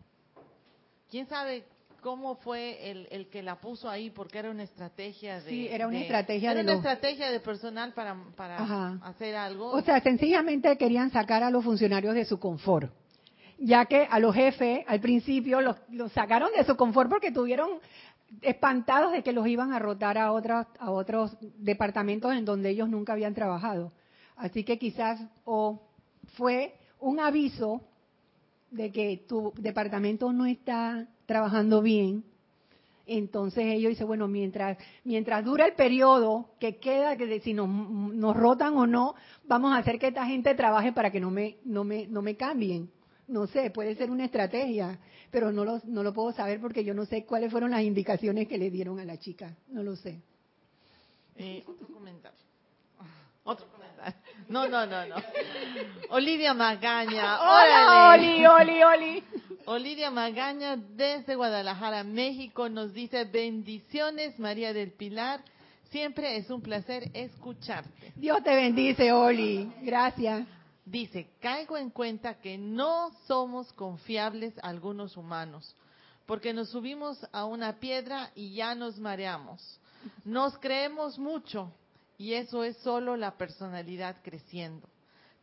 ¿Quién sabe cómo fue el, el que la puso ahí? Porque era una estrategia de... Sí, era una de- estrategia era de una los- estrategia de personal para, para hacer algo. O sea, sencillamente querían sacar a los funcionarios de su confort, ya que a los jefes al principio los, los sacaron de su confort porque tuvieron espantados de que los iban a rotar a otros a otros departamentos en donde ellos nunca habían trabajado. Así que quizás o fue un aviso de que tu departamento no está trabajando bien. Entonces ellos dicen, bueno, mientras mientras dura el periodo que queda, que si nos, nos rotan o no, vamos a hacer que esta gente trabaje para que no me no me no me cambien. No sé, puede ser una estrategia, pero no lo, no lo puedo saber porque yo no sé cuáles fueron las indicaciones que le dieron a la chica. No lo sé. Eh, otro comentario. <laughs> Otro comentario. No, no, no, no. Olivia Magaña. Hola. Oli, Oli, Oli. <laughs> Olivia Magaña desde Guadalajara, México, nos dice bendiciones María del Pilar. Siempre es un placer escucharte. Dios te bendice, Oli. Gracias. Dice, caigo en cuenta que no somos confiables algunos humanos, porque nos subimos a una piedra y ya nos mareamos. Nos creemos mucho y eso es solo la personalidad creciendo.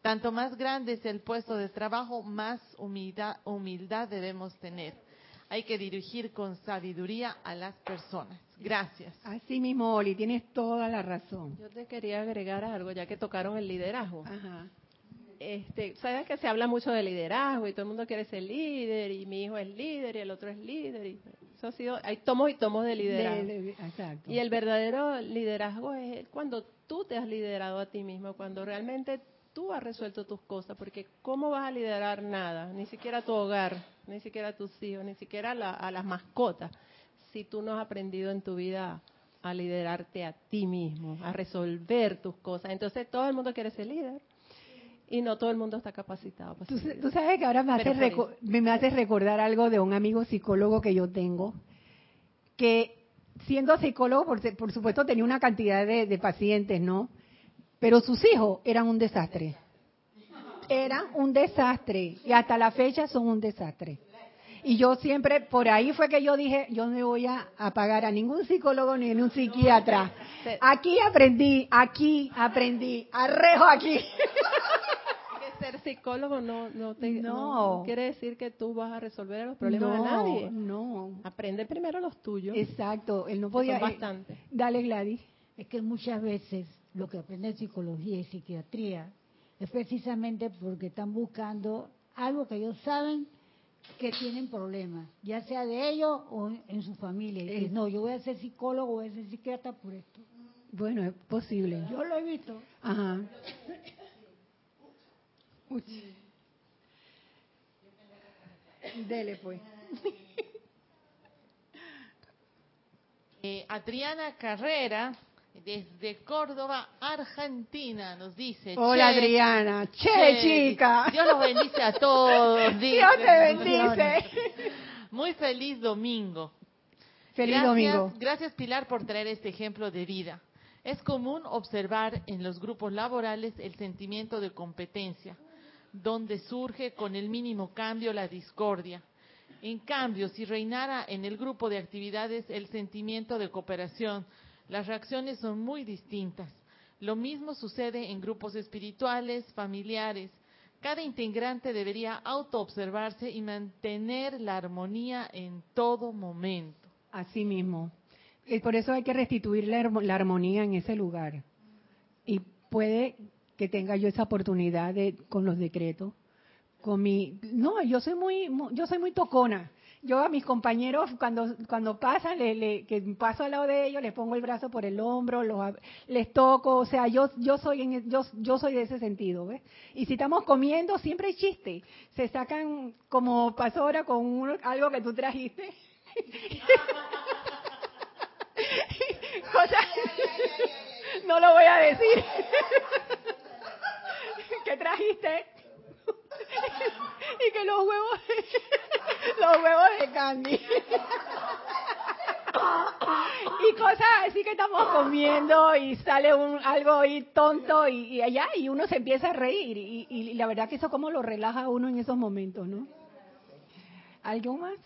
Tanto más grande es el puesto de trabajo, más humildad, humildad debemos tener. Hay que dirigir con sabiduría a las personas. Gracias. Así mismo, Oli, tienes toda la razón. Yo te quería agregar algo, ya que tocaron el liderazgo. Ajá. Este, sabes que se habla mucho de liderazgo y todo el mundo quiere ser líder y mi hijo es líder y el otro es líder y eso ha sido hay tomos y tomos de liderazgo. De- de- exacto. y el verdadero liderazgo es cuando tú te has liderado a ti mismo cuando realmente tú has resuelto tus cosas porque cómo vas a liderar nada ni siquiera tu hogar ni siquiera tus hijos ni siquiera la- a las mascotas si tú no has aprendido en tu vida a liderarte a ti mismo a resolver tus cosas. Entonces todo el mundo quiere ser líder y no todo el mundo está capacitado para Tú, sabes que ahora me hace, me hace recordar algo de un amigo psicólogo que yo tengo, que siendo psicólogo, por, por supuesto, tenía una cantidad de, de pacientes, ¿no? Pero sus hijos eran un desastre. Eran un desastre. Y hasta la fecha son un desastre. Y yo siempre, por ahí fue que yo dije, yo no voy a, pagar a ningún psicólogo ni a ningún psiquiatra. Aquí aprendí, aquí aprendí, arrejo aquí. <laughs> ser psicólogo no no te No. no quiere decir que tú vas a resolver los problemas de nadie. No, Aprende primero los tuyos. exacto. Él no podía. son eh, dale, Gladys. Es que muchas veces lo que aprende psicología y psiquiatría es precisamente porque están buscando algo que ellos saben que tienen problemas, ya sea de ellos o en, su familia. Y dicen, no, yo voy a ser psicólogo, voy a ser psiquiatra por esto. Bueno, es posible. Yo lo he visto. Ajá. Uy. Dele, pues. <laughs> Eh, Adriana Carrera, desde Córdoba, Argentina, nos dice. Hola, "Che, Adriana. Che, chica. Dios los bendice a todos. <laughs> dice. Dios te bendice. <laughs> Muy feliz domingo. Feliz Gracias- domingo. Gracias Pilar por traer este ejemplo de vida. Es común observar en los grupos laborales el sentimiento de competencia, donde surge con el mínimo cambio la discordia. En cambio, si reinara en el grupo de actividades el sentimiento de cooperación, las reacciones son muy distintas. Lo mismo sucede en grupos espirituales, familiares. Cada integrante debería autoobservarse y mantener la armonía en todo momento. Así mismo. Y por eso hay que restituir la armonía en ese lugar. Y puede que tenga yo esa oportunidad de con los decretos, con mi no, yo soy muy mu- yo soy muy tocona. Yo a mis compañeros cuando cuando pasan, le, le- que paso al lado de ellos, les pongo el brazo por el hombro, los, les toco, o sea, yo yo soy en, yo yo soy de ese sentido, ¿ves? Y si estamos comiendo siempre hay chiste. Se sacan como pasó ahora con un- algo que tú trajiste <laughs> Cosas, <laughs> no lo voy a decir. <laughs> ¿Qué trajiste? <laughs> y que los huevos, <laughs> los huevos de candy. <laughs> y cosas así que estamos comiendo y sale un algo ahí tonto y, allá y uno se empieza a reír y, y la verdad que eso como lo relaja uno en esos momentos, ¿no? ¿Algo más?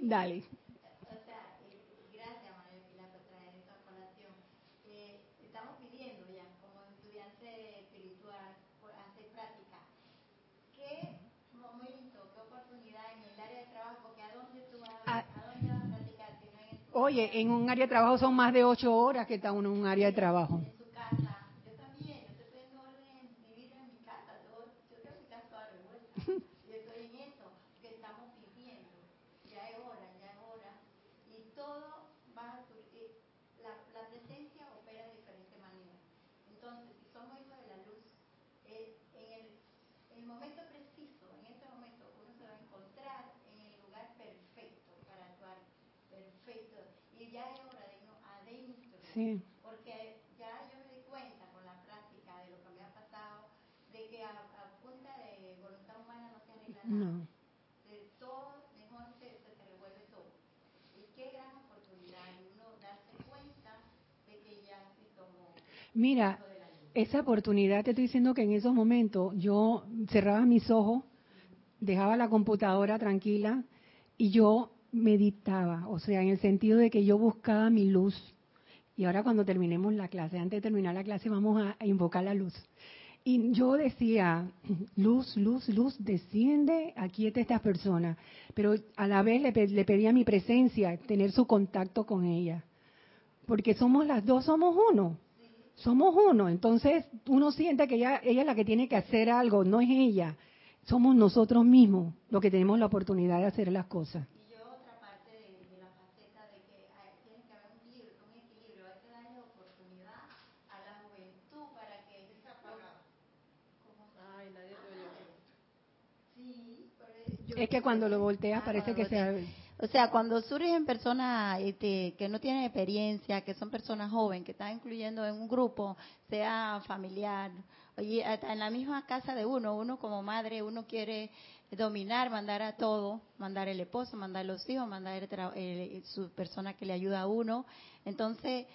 Dale. O sea, eh, gracias María Pilar por traer esta colación. Eh, estamos pidiendo ya, como estudiante espiritual, por hacer práctica. ¿Qué momento, qué oportunidad en el área de trabajo? Porque ¿a dónde tú vas a, Ah. a dónde vas a practicar si no en tu, Oye, en un área de trabajo son más de ocho horas que está uno en un área de trabajo. en tu casa? Yo también, yo estoy poniendo orden en mi vida en mi casa. Yo, yo tengo mi casa toda revuelta. Yo estoy en eso que estamos pidiendo. Ya es hora, ya es hora. Y todo va a surgir. La, la presencia opera de diferente manera. Entonces, si somos hijos de la luz, eh, en, el, en el momento preciso, en este momento, uno se va a encontrar en el lugar perfecto para actuar. Perfecto. Y ya es hora de irnos adentro. Sí. Porque ya yo me di cuenta con la práctica de lo que me ha pasado, de que a, a punta de voluntad humana no se arregla nada. No. De todo, mejor se, se, se revuelve todo. Y qué gran oportunidad uno darse cuenta de que ya sí somos Mira, esa oportunidad te estoy diciendo que en esos momentos yo cerraba mis ojos, dejaba la computadora tranquila y yo meditaba, o sea, en el sentido de que yo buscaba mi luz. Y ahora cuando terminemos la clase, antes de terminar la clase, vamos a, invocar la luz. Y yo decía, luz, luz, luz, desciende, aquieta a estas personas. Pero a la vez le, le pedía mi presencia, tener su contacto con ella. Porque somos las dos, somos uno. Somos uno. Entonces uno siente que ella, ella es la que tiene que hacer algo, no es ella. Somos nosotros mismos los que tenemos la oportunidad de hacer las cosas. Y yo otra parte de, de la faceta de que hay, tiene que haber un equilibrio, un equilibrio, hay que darle oportunidad a la juventud para que... ¿Cómo? Ay, nadie te oyó. Sí, pero yo- Es que cuando lo volteas Ah, parece que sea... O sea, cuando surgen personas este, que no tienen experiencia, que son personas jóvenes, que están incluyendo en un grupo, sea familiar, oye, hasta en la misma casa de uno, uno como madre, uno quiere dominar, mandar a todo, mandar el esposo, mandar los hijos, mandar el tra- el- su persona que le ayuda a uno. Entonces,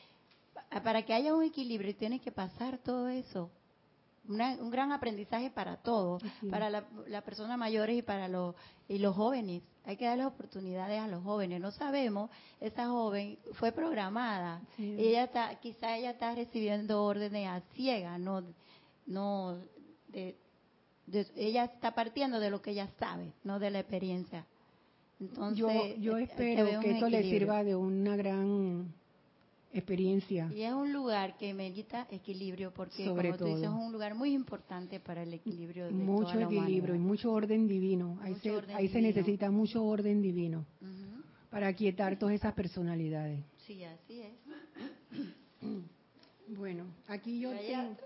pa- para que haya un equilibrio, tiene que pasar todo eso. Una- un gran aprendizaje para todos, es. para las la personas mayores y para los y los jóvenes. Hay que darles oportunidades a los jóvenes. No sabemos, esa joven fue programada. Sí. Ella está, quizá ella está recibiendo órdenes a ciega, no, no, de, de- ella está partiendo de lo que ella sabe, no de la experiencia. Entonces, Yo, yo espero que esto le sirva de una gran experiencia. Y es un lugar que merita equilibrio porque, Sobre como tú dices, es todo. un lugar muy importante para el equilibrio de Mucho toda la equilibrio y mucho orden divino. Ahí, Mucho se, orden ahí se divino. necesita mucho orden divino Ujú. para quietar todas esas personalidades. Sí, así es. <clears throat> Bueno, aquí yo tengo...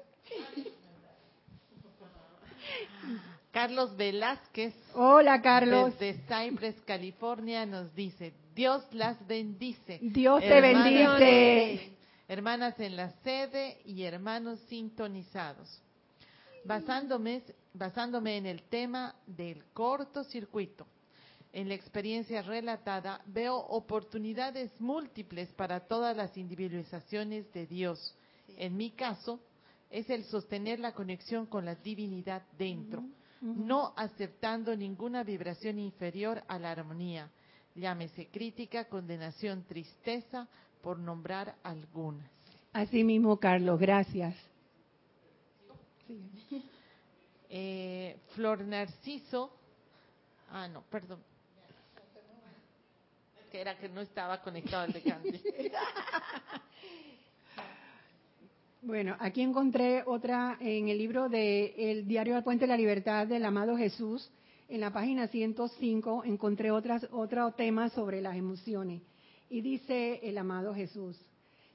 Carlos Velázquez, Hola, Carlos. desde Cypress, California, nos dice, Dios las bendice. Dios te Hermanas- bendice. Hermanas en la sede y hermanos sintonizados. Basándome, basándome en el tema del cortocircuito, en la experiencia relatada, veo oportunidades múltiples para todas las individualizaciones de Dios. En mi caso, es el sostener la conexión con la divinidad dentro, no aceptando ninguna vibración inferior a la armonía. Llámese crítica, condenación, tristeza, por nombrar algunas. Así mismo, Carlos, gracias. Eh, Flor Narciso. Ah, no, perdón. Que era que no estaba conectado al de Candy. <laughs> Bueno, aquí encontré otra en el libro de El Diario del Puente de la Libertad del amado Jesús. En la página 105 encontré otras, otro tema sobre las emociones. Y dice el amado Jesús,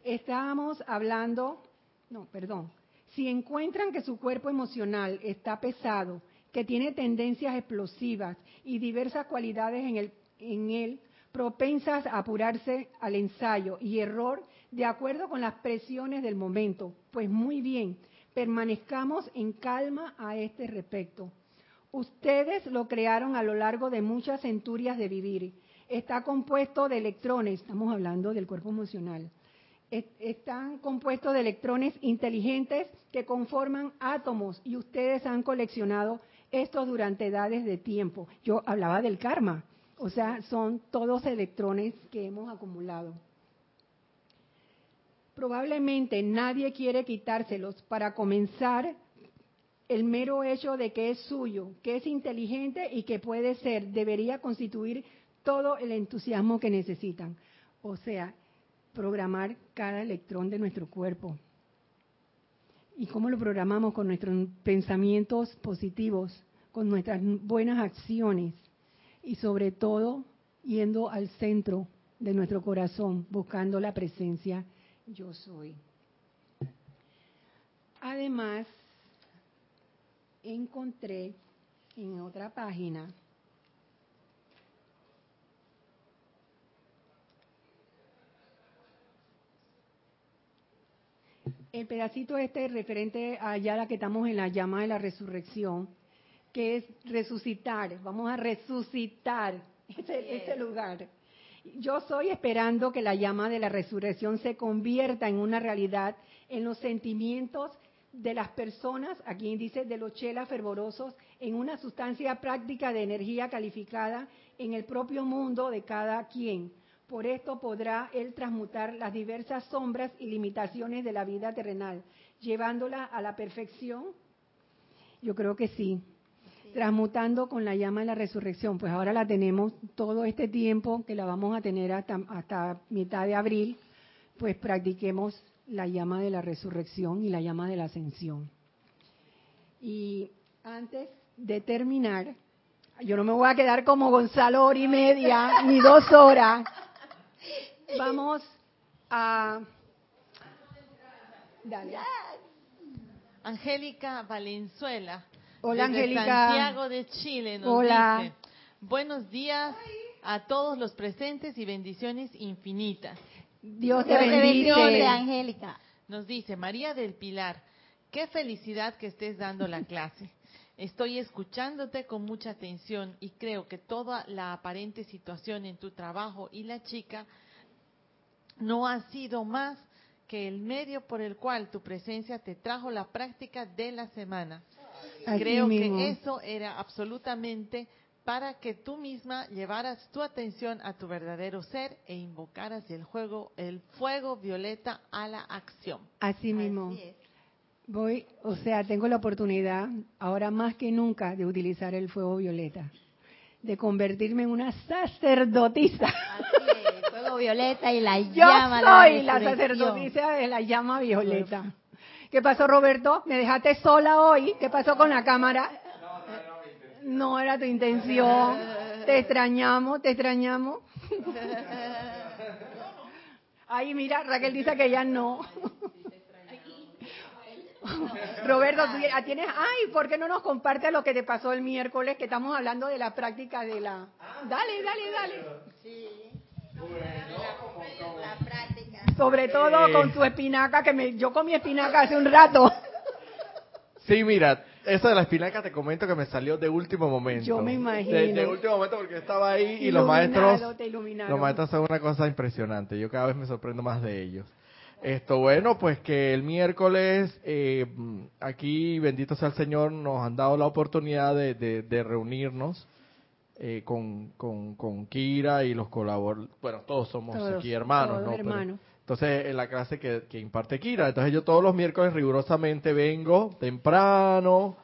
estábamos hablando, no, perdón, si encuentran que su cuerpo emocional está pesado, que tiene tendencias explosivas y diversas cualidades en, él, propensas a apurarse al ensayo y error de acuerdo con las presiones del momento. Pues muy bien, permanezcamos en calma a este respecto. Ustedes lo crearon a lo largo de muchas centurias de vivir. Está compuesto de electrones, estamos hablando del cuerpo emocional. Están compuestos de electrones inteligentes que conforman átomos y ustedes han coleccionado estos durante edades de tiempo. Yo hablaba del karma, o sea, son todos electrones que hemos acumulado. Probablemente nadie quiere quitárselos para comenzar el mero hecho de que es suyo, que es inteligente y que puede ser, debería constituir todo el entusiasmo que necesitan. O sea, programar cada electrón de nuestro cuerpo. ¿Y cómo lo programamos? Con nuestros pensamientos positivos, con nuestras buenas acciones y sobre todo yendo al centro de nuestro corazón, buscando la presencia yo soy. Además, encontré en otra página. El pedacito este referente a ya la que estamos en la llama de la resurrección, que es resucitar, vamos a resucitar ese, ese lugar. Yo soy esperando que la llama de la resurrección se convierta en una realidad en los sentimientos de las personas, aquí dice de los chelas fervorosos, en una sustancia práctica de energía calificada en el propio mundo de cada quien. Por esto podrá él transmutar las diversas sombras y limitaciones de la vida terrenal, llevándola a la perfección. Yo creo que sí transmutando con la llama de la resurrección. Pues ahora la tenemos todo este tiempo que la vamos a tener hasta, hasta mitad de abril, pues practiquemos la llama de la resurrección y la llama de la ascensión. Y antes de terminar, yo no me voy a quedar como Gonzalo hora y media, ni dos horas. Vamos a... Dale. Angélica Valenzuela Hola, Angélica. Santiago de Chile nos Hola. dice, buenos días a todos los presentes y bendiciones infinitas. Dios te bendice. bendice, Angélica. Nos dice María del Pilar, qué felicidad que estés dando la clase. Estoy escuchándote con mucha atención y creo que toda la aparente situación en tu trabajo y la chica no ha sido más que el medio por el cual tu presencia te trajo la práctica de la semana. Así Creo mismo. que eso era absolutamente para que tú misma llevaras tu atención a tu verdadero ser e invocaras el juego, el fuego violeta a la acción. Así mismo. Así. Voy, o sea, tengo la oportunidad, ahora más que nunca, de utilizar el fuego violeta, de convertirme en una sacerdotisa. Así es, fuego violeta y la <laughs> Yo llama de soy la resurrección. sacerdotisa de la llama violeta. ¿Qué pasó, Roberto? ¿Me dejaste sola hoy? ¿Qué pasó con la cámara? No era tu intención. Te extrañamos, te extrañamos. Ay, mira, Raquel dice que ya no. Roberto, tú ya tienes, ay, ¿por qué no nos compartes lo que te pasó el miércoles que estamos hablando de la práctica de la... Dale, dale, dale. La práctica. Sobre todo con tu espinaca, que me, yo comí espinaca hace un rato. Sí, mira, eso de la espinaca te comento que me salió de último momento. Yo me imagino. De, de último momento porque estaba ahí y los maestros, los maestros son una cosa impresionante. Yo cada vez me sorprendo más de ellos. Esto, bueno, pues que el miércoles, eh, aquí, bendito sea el Señor, nos han dado la oportunidad de, de- de reunirnos eh, con, con, con Kira y los colaboradores. Bueno, todos somos Todos, aquí hermanos, ¿no? Pero- hermanos. Entonces, en la clase que, que imparte Kira. Entonces, yo todos los miércoles rigurosamente vengo temprano,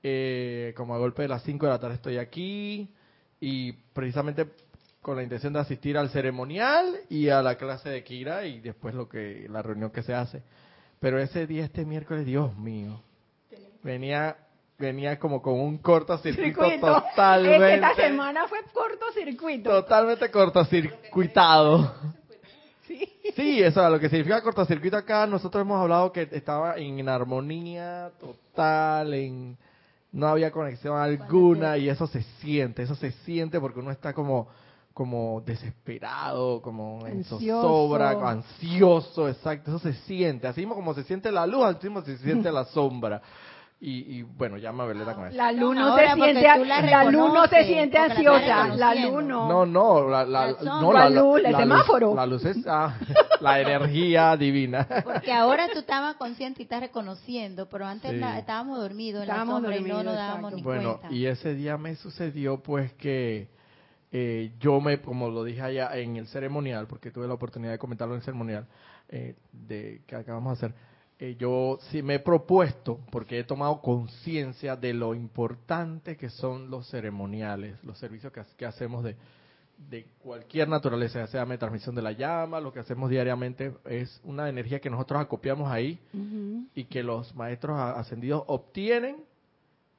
eh, como a golpe de las 5 de la tarde estoy aquí, y precisamente con la intención de asistir al ceremonial y a la clase de Kira y después lo que la reunión que se hace. Pero ese día, este miércoles, Dios mío, venía venía como con un cortocircuito Circuito. Es que totalmente esta semana fue cortocircuito. totalmente cortocircuitado. Sí. Eso es lo que significa cortocircuito acá. Nosotros hemos hablado que estaba en armonía total, en no había conexión alguna y eso se siente, eso se siente porque uno está como como desesperado, como en Ansioso. zozobra, ansioso, exacto, eso se siente, así mismo como se siente la luz, así mismo se siente la sombra. Y, y bueno, ya me Beleta con eso. La luz no se siente, la la luz no se siente la ansiosa, estás la luz no. No, no, la, la, La no, La luz, el semáforo. La luz es ah, <laughs> la energía divina. Porque ahora tú estabas consciente y estás reconociendo, pero antes Sí. la- estábamos dormidos en Estábamos la sombra y no dormidos, nos dábamos exacto. ni Bueno, cuenta. y ese día me sucedió pues que eh, yo me, como lo dije allá en el ceremonial, porque tuve la oportunidad de comentarlo en el ceremonial eh, de que acabamos de hacer, eh, yo sí me he propuesto, porque he tomado conciencia de lo importante que son los ceremoniales, los servicios que, ha- que hacemos de, de cualquier naturaleza, ya sea transmisión de la llama, lo que hacemos diariamente, es una energía que nosotros acopiamos ahí y que los maestros ascendidos obtienen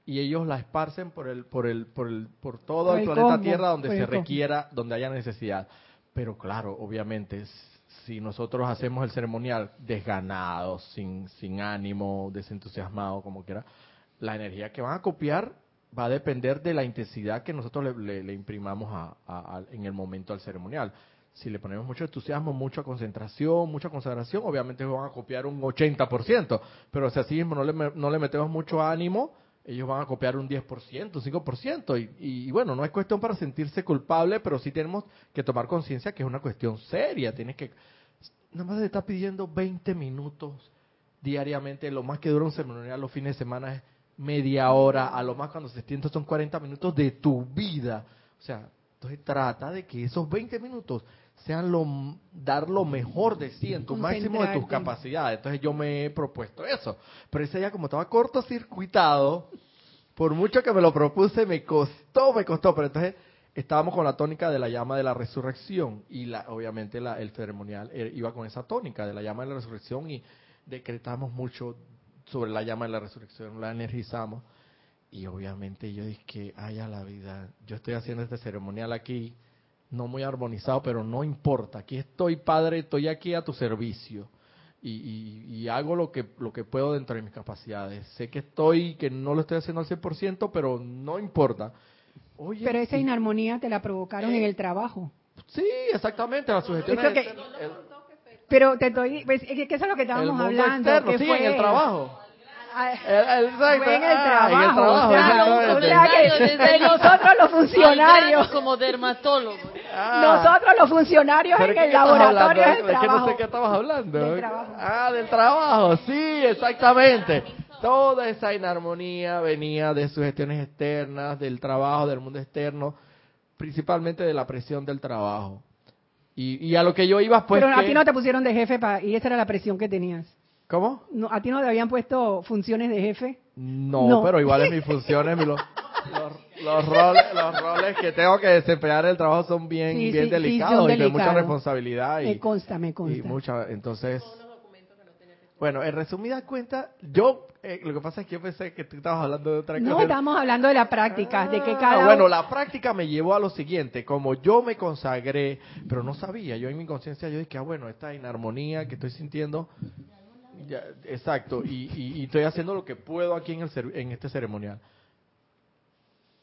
y ellos la esparcen por el por el por el por todo Por el, el planeta Tierra donde se requiera, donde haya necesidad. Pero claro, obviamente si nosotros hacemos el ceremonial desganados, sin sin ánimo, desentusiasmado, como quiera, la energía que van a copiar va a depender de la intensidad que nosotros le, imprimamos a- a- en el momento al ceremonial. Si le ponemos mucho entusiasmo, mucha concentración, mucha concentración, obviamente van a copiar un 80%, pero si así mismo no le, no le metemos mucho ánimo, ellos van a copiar un 10%, un 5%, y, y bueno, no es cuestión para sentirse culpable, pero sí tenemos que tomar conciencia que es una cuestión seria, tienes que, nada más te está pidiendo 20 minutos diariamente, lo más que dura un ceremonial los fines de semana es media hora, a lo más cuando se extiende son 40 minutos de tu vida. O sea, entonces trata de que esos 20 minutos sean lo dar lo mejor de sí en tu máximo de tus capacidades. Entonces yo me he propuesto eso. Pero ese día como estaba cortocircuitado, por mucho que me lo propuse, me costó, me costó. Pero entonces estábamos con la tónica de la llama de la resurrección y la, obviamente la, el ceremonial eh, iba con esa tónica de la llama de la resurrección y decretamos mucho sobre la llama de la resurrección, la energizamos. Y obviamente yo dije que haya la vida. Yo estoy haciendo este ceremonial aquí, no muy armonizado, pero no importa. Aquí estoy, Padre, estoy aquí a tu servicio. Y, y- y hago lo que, lo que puedo dentro de mis capacidades. Sé que estoy, que no lo estoy haciendo al 100%, pero no importa. Oye, Pero esa inarmonía te la provocaron Eh, en el trabajo. Sí, exactamente, que- externas, el- Pero te estoy, pues, es que eso es lo que el estábamos mundo hablando. externo, que sí, fue en el trabajo. Exacto, en el ah, trabajo, en el trabajo, o sea, exactamente. o sea que, que nosotros los funcionarios, como dermatólogo. Ah. nosotros los funcionarios ¿Pero en el laboratorio del ¿De qué no trabajo. sé qué estabas hablando? Del trabajo. Ah, del trabajo, sí, exactamente. Toda esa inarmonía venía de sugestiones externas, del trabajo, del mundo externo, principalmente de la presión del trabajo. Y, y a lo que yo iba, pues. Pero a que- ti no te pusieron de jefe pa- y esa era la presión que tenías. ¿Cómo? No, ¿A ti no te habían puesto funciones de jefe? No, No. pero igual en mis funciones, mi- los, los, los roles, los roles que tengo que desempeñar en el trabajo son bien, Sí, bien sí, sí, delicados son y de mucha delicados. responsabilidad. Y, Me consta, me y consta. mucha, entonces. Bueno, en resumidas cuentas, yo, eh, lo que pasa es que yo pensé que tú estabas hablando de otra cosa. No, estamos hablando de la práctica, de que Ah, cada bueno, la práctica me llevó a lo siguiente, como yo me consagré, pero no sabía, yo en mi conciencia yo dije, ah, bueno, esta inarmonía que estoy sintiendo, ya, exacto, y, y- y estoy haciendo lo que puedo aquí en, el, en este ceremonial.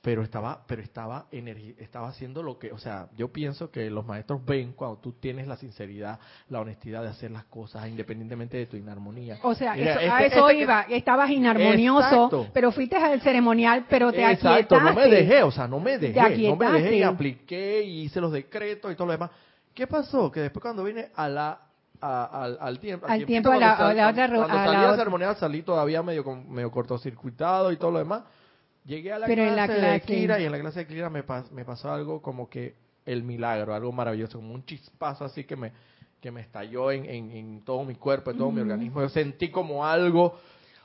Pero estaba, pero estaba, estaba haciendo lo que, o sea, yo pienso que los maestros ven cuando tú tienes la sinceridad, la honestidad de hacer las cosas, independientemente de tu inarmonía. O sea, Mira, eso- este- a eso este que- iba. Estabas inarmonioso, Exacto. pero fuiste al ceremonial, pero te Exacto, no me aquietaste. dejé, o sea, no me dejé, no me dejé y aquietaste. apliqué y hice los decretos y todo lo demás. ¿Qué pasó? Que después cuando vine a la a- al, al tiempo, Al tiempo de cuando la- sal- a la otra cuando a la salí al otra- ceremonial salí todavía medio medio cortocircuitado y todo lo demás. Llegué a la Pero clase en la de clase- Kira y en la clase de Kira me, pas- me pasó algo como que el milagro, algo maravilloso, como un chispazo así que me que me estalló en, en, en todo mi cuerpo, en todo mi organismo. Yo sentí como algo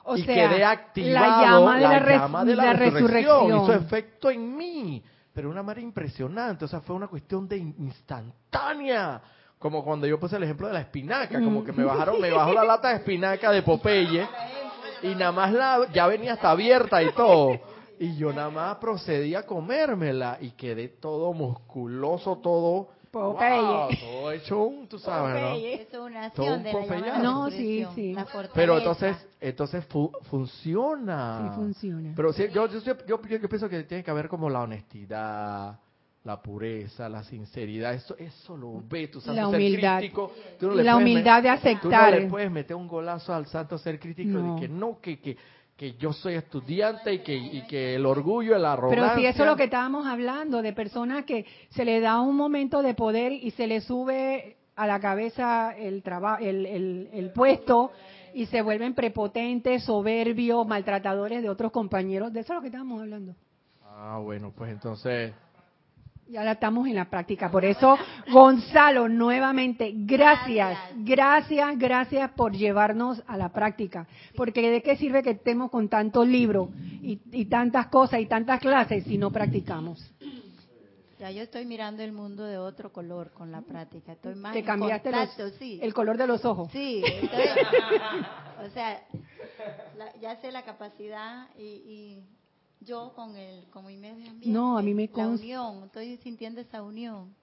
O y sea, quedé activado la llama de la, res- llama de la, la resurrección. resurrección. Hizo efecto en mí, pero de una manera impresionante. O sea, fue una cuestión de in- instantánea. Como cuando yo puse el ejemplo de la espinaca, como que me bajaron, me bajó la lata de espinaca de Popeye y nada más la, ya venía hasta abierta y todo. Y yo nada más procedí a comérmela y quedé todo musculoso, todo. Popeye. wow, todo hecho un, tú sabes, ¿no? Eso es una Todo acción un de No, sí, sí. Pero entonces, entonces fu- funciona. Sí funciona. Pero sí, yo, yo, yo, yo- yo pienso que tiene que haber como la honestidad, la pureza, la sinceridad, eso, eso lo ve, tu santo La ser humildad. crítico. Tú no le La humildad de met- Tú no aceptar. le puedes meter un golazo al santo ser crítico No. de que no, que, que, que yo soy estudiante y que, y que el orgullo, la arrogancia. Pero si eso es lo que estábamos hablando, de personas que se le da un momento de poder y se le sube a la cabeza el, traba- el, el, el puesto y se vuelven prepotentes, soberbios, maltratadores de otros compañeros. De eso es lo que estábamos hablando. Ah, bueno, pues entonces... Ya la estamos en la práctica. Por eso, Gonzalo, nuevamente, gracias, gracias, gracias por llevarnos a la práctica. Porque de qué sirve que estemos con tantos libros y, y tantas cosas y tantas clases si no practicamos. Ya yo estoy mirando el mundo de otro color con la práctica. Estoy más Te en cambiaste los- sí. el color de los ojos. Sí, estoy- <laughs> o sea, la- ya sé la capacidad y, y yo con el con mi medio ambiente. No, a mí me la unión, estoy sintiendo esa unión.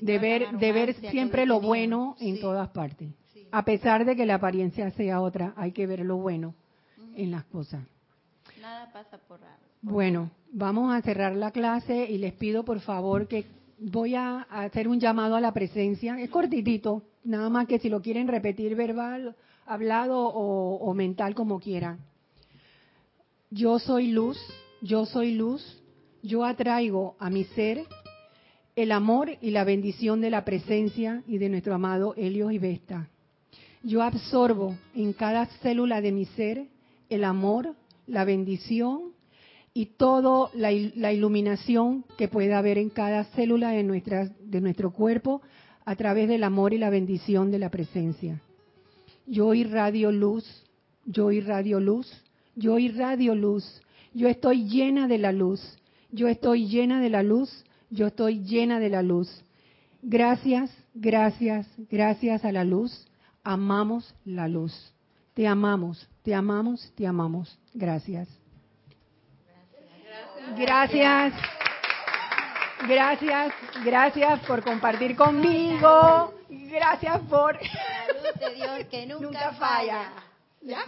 De ver, de ver siempre lo bueno en Sí, todas partes. sí. A pesar de que la apariencia sea otra, hay que ver lo bueno en las cosas. Nada pasa por algo. Bueno, vamos a cerrar la clase y les pido por favor que voy a hacer un llamado a la presencia. Es cortitito, nada más que si lo quieren repetir verbal, hablado o, o mental como quieran. Yo soy luz, yo soy luz, yo atraigo a mi ser el amor y la bendición de la presencia y de nuestro amado Helios y Vesta. Yo absorbo en cada célula de mi ser el amor, la bendición y toda la, il- la iluminación que pueda haber en cada célula de, nuestras, de nuestro cuerpo a través del amor y la bendición de la presencia. Yo irradio luz, yo irradio luz, yo irradio luz, yo estoy llena de la luz, yo estoy llena de la luz, yo estoy llena de la luz. Gracias, gracias, gracias a la luz, amamos la luz. Te amamos, te amamos, te amamos. Gracias. Gracias. Gracias, gracias por compartir conmigo. Gracias por... La luz de Dios que <laughs> nunca, Nunca falla. falla. ¿Ya?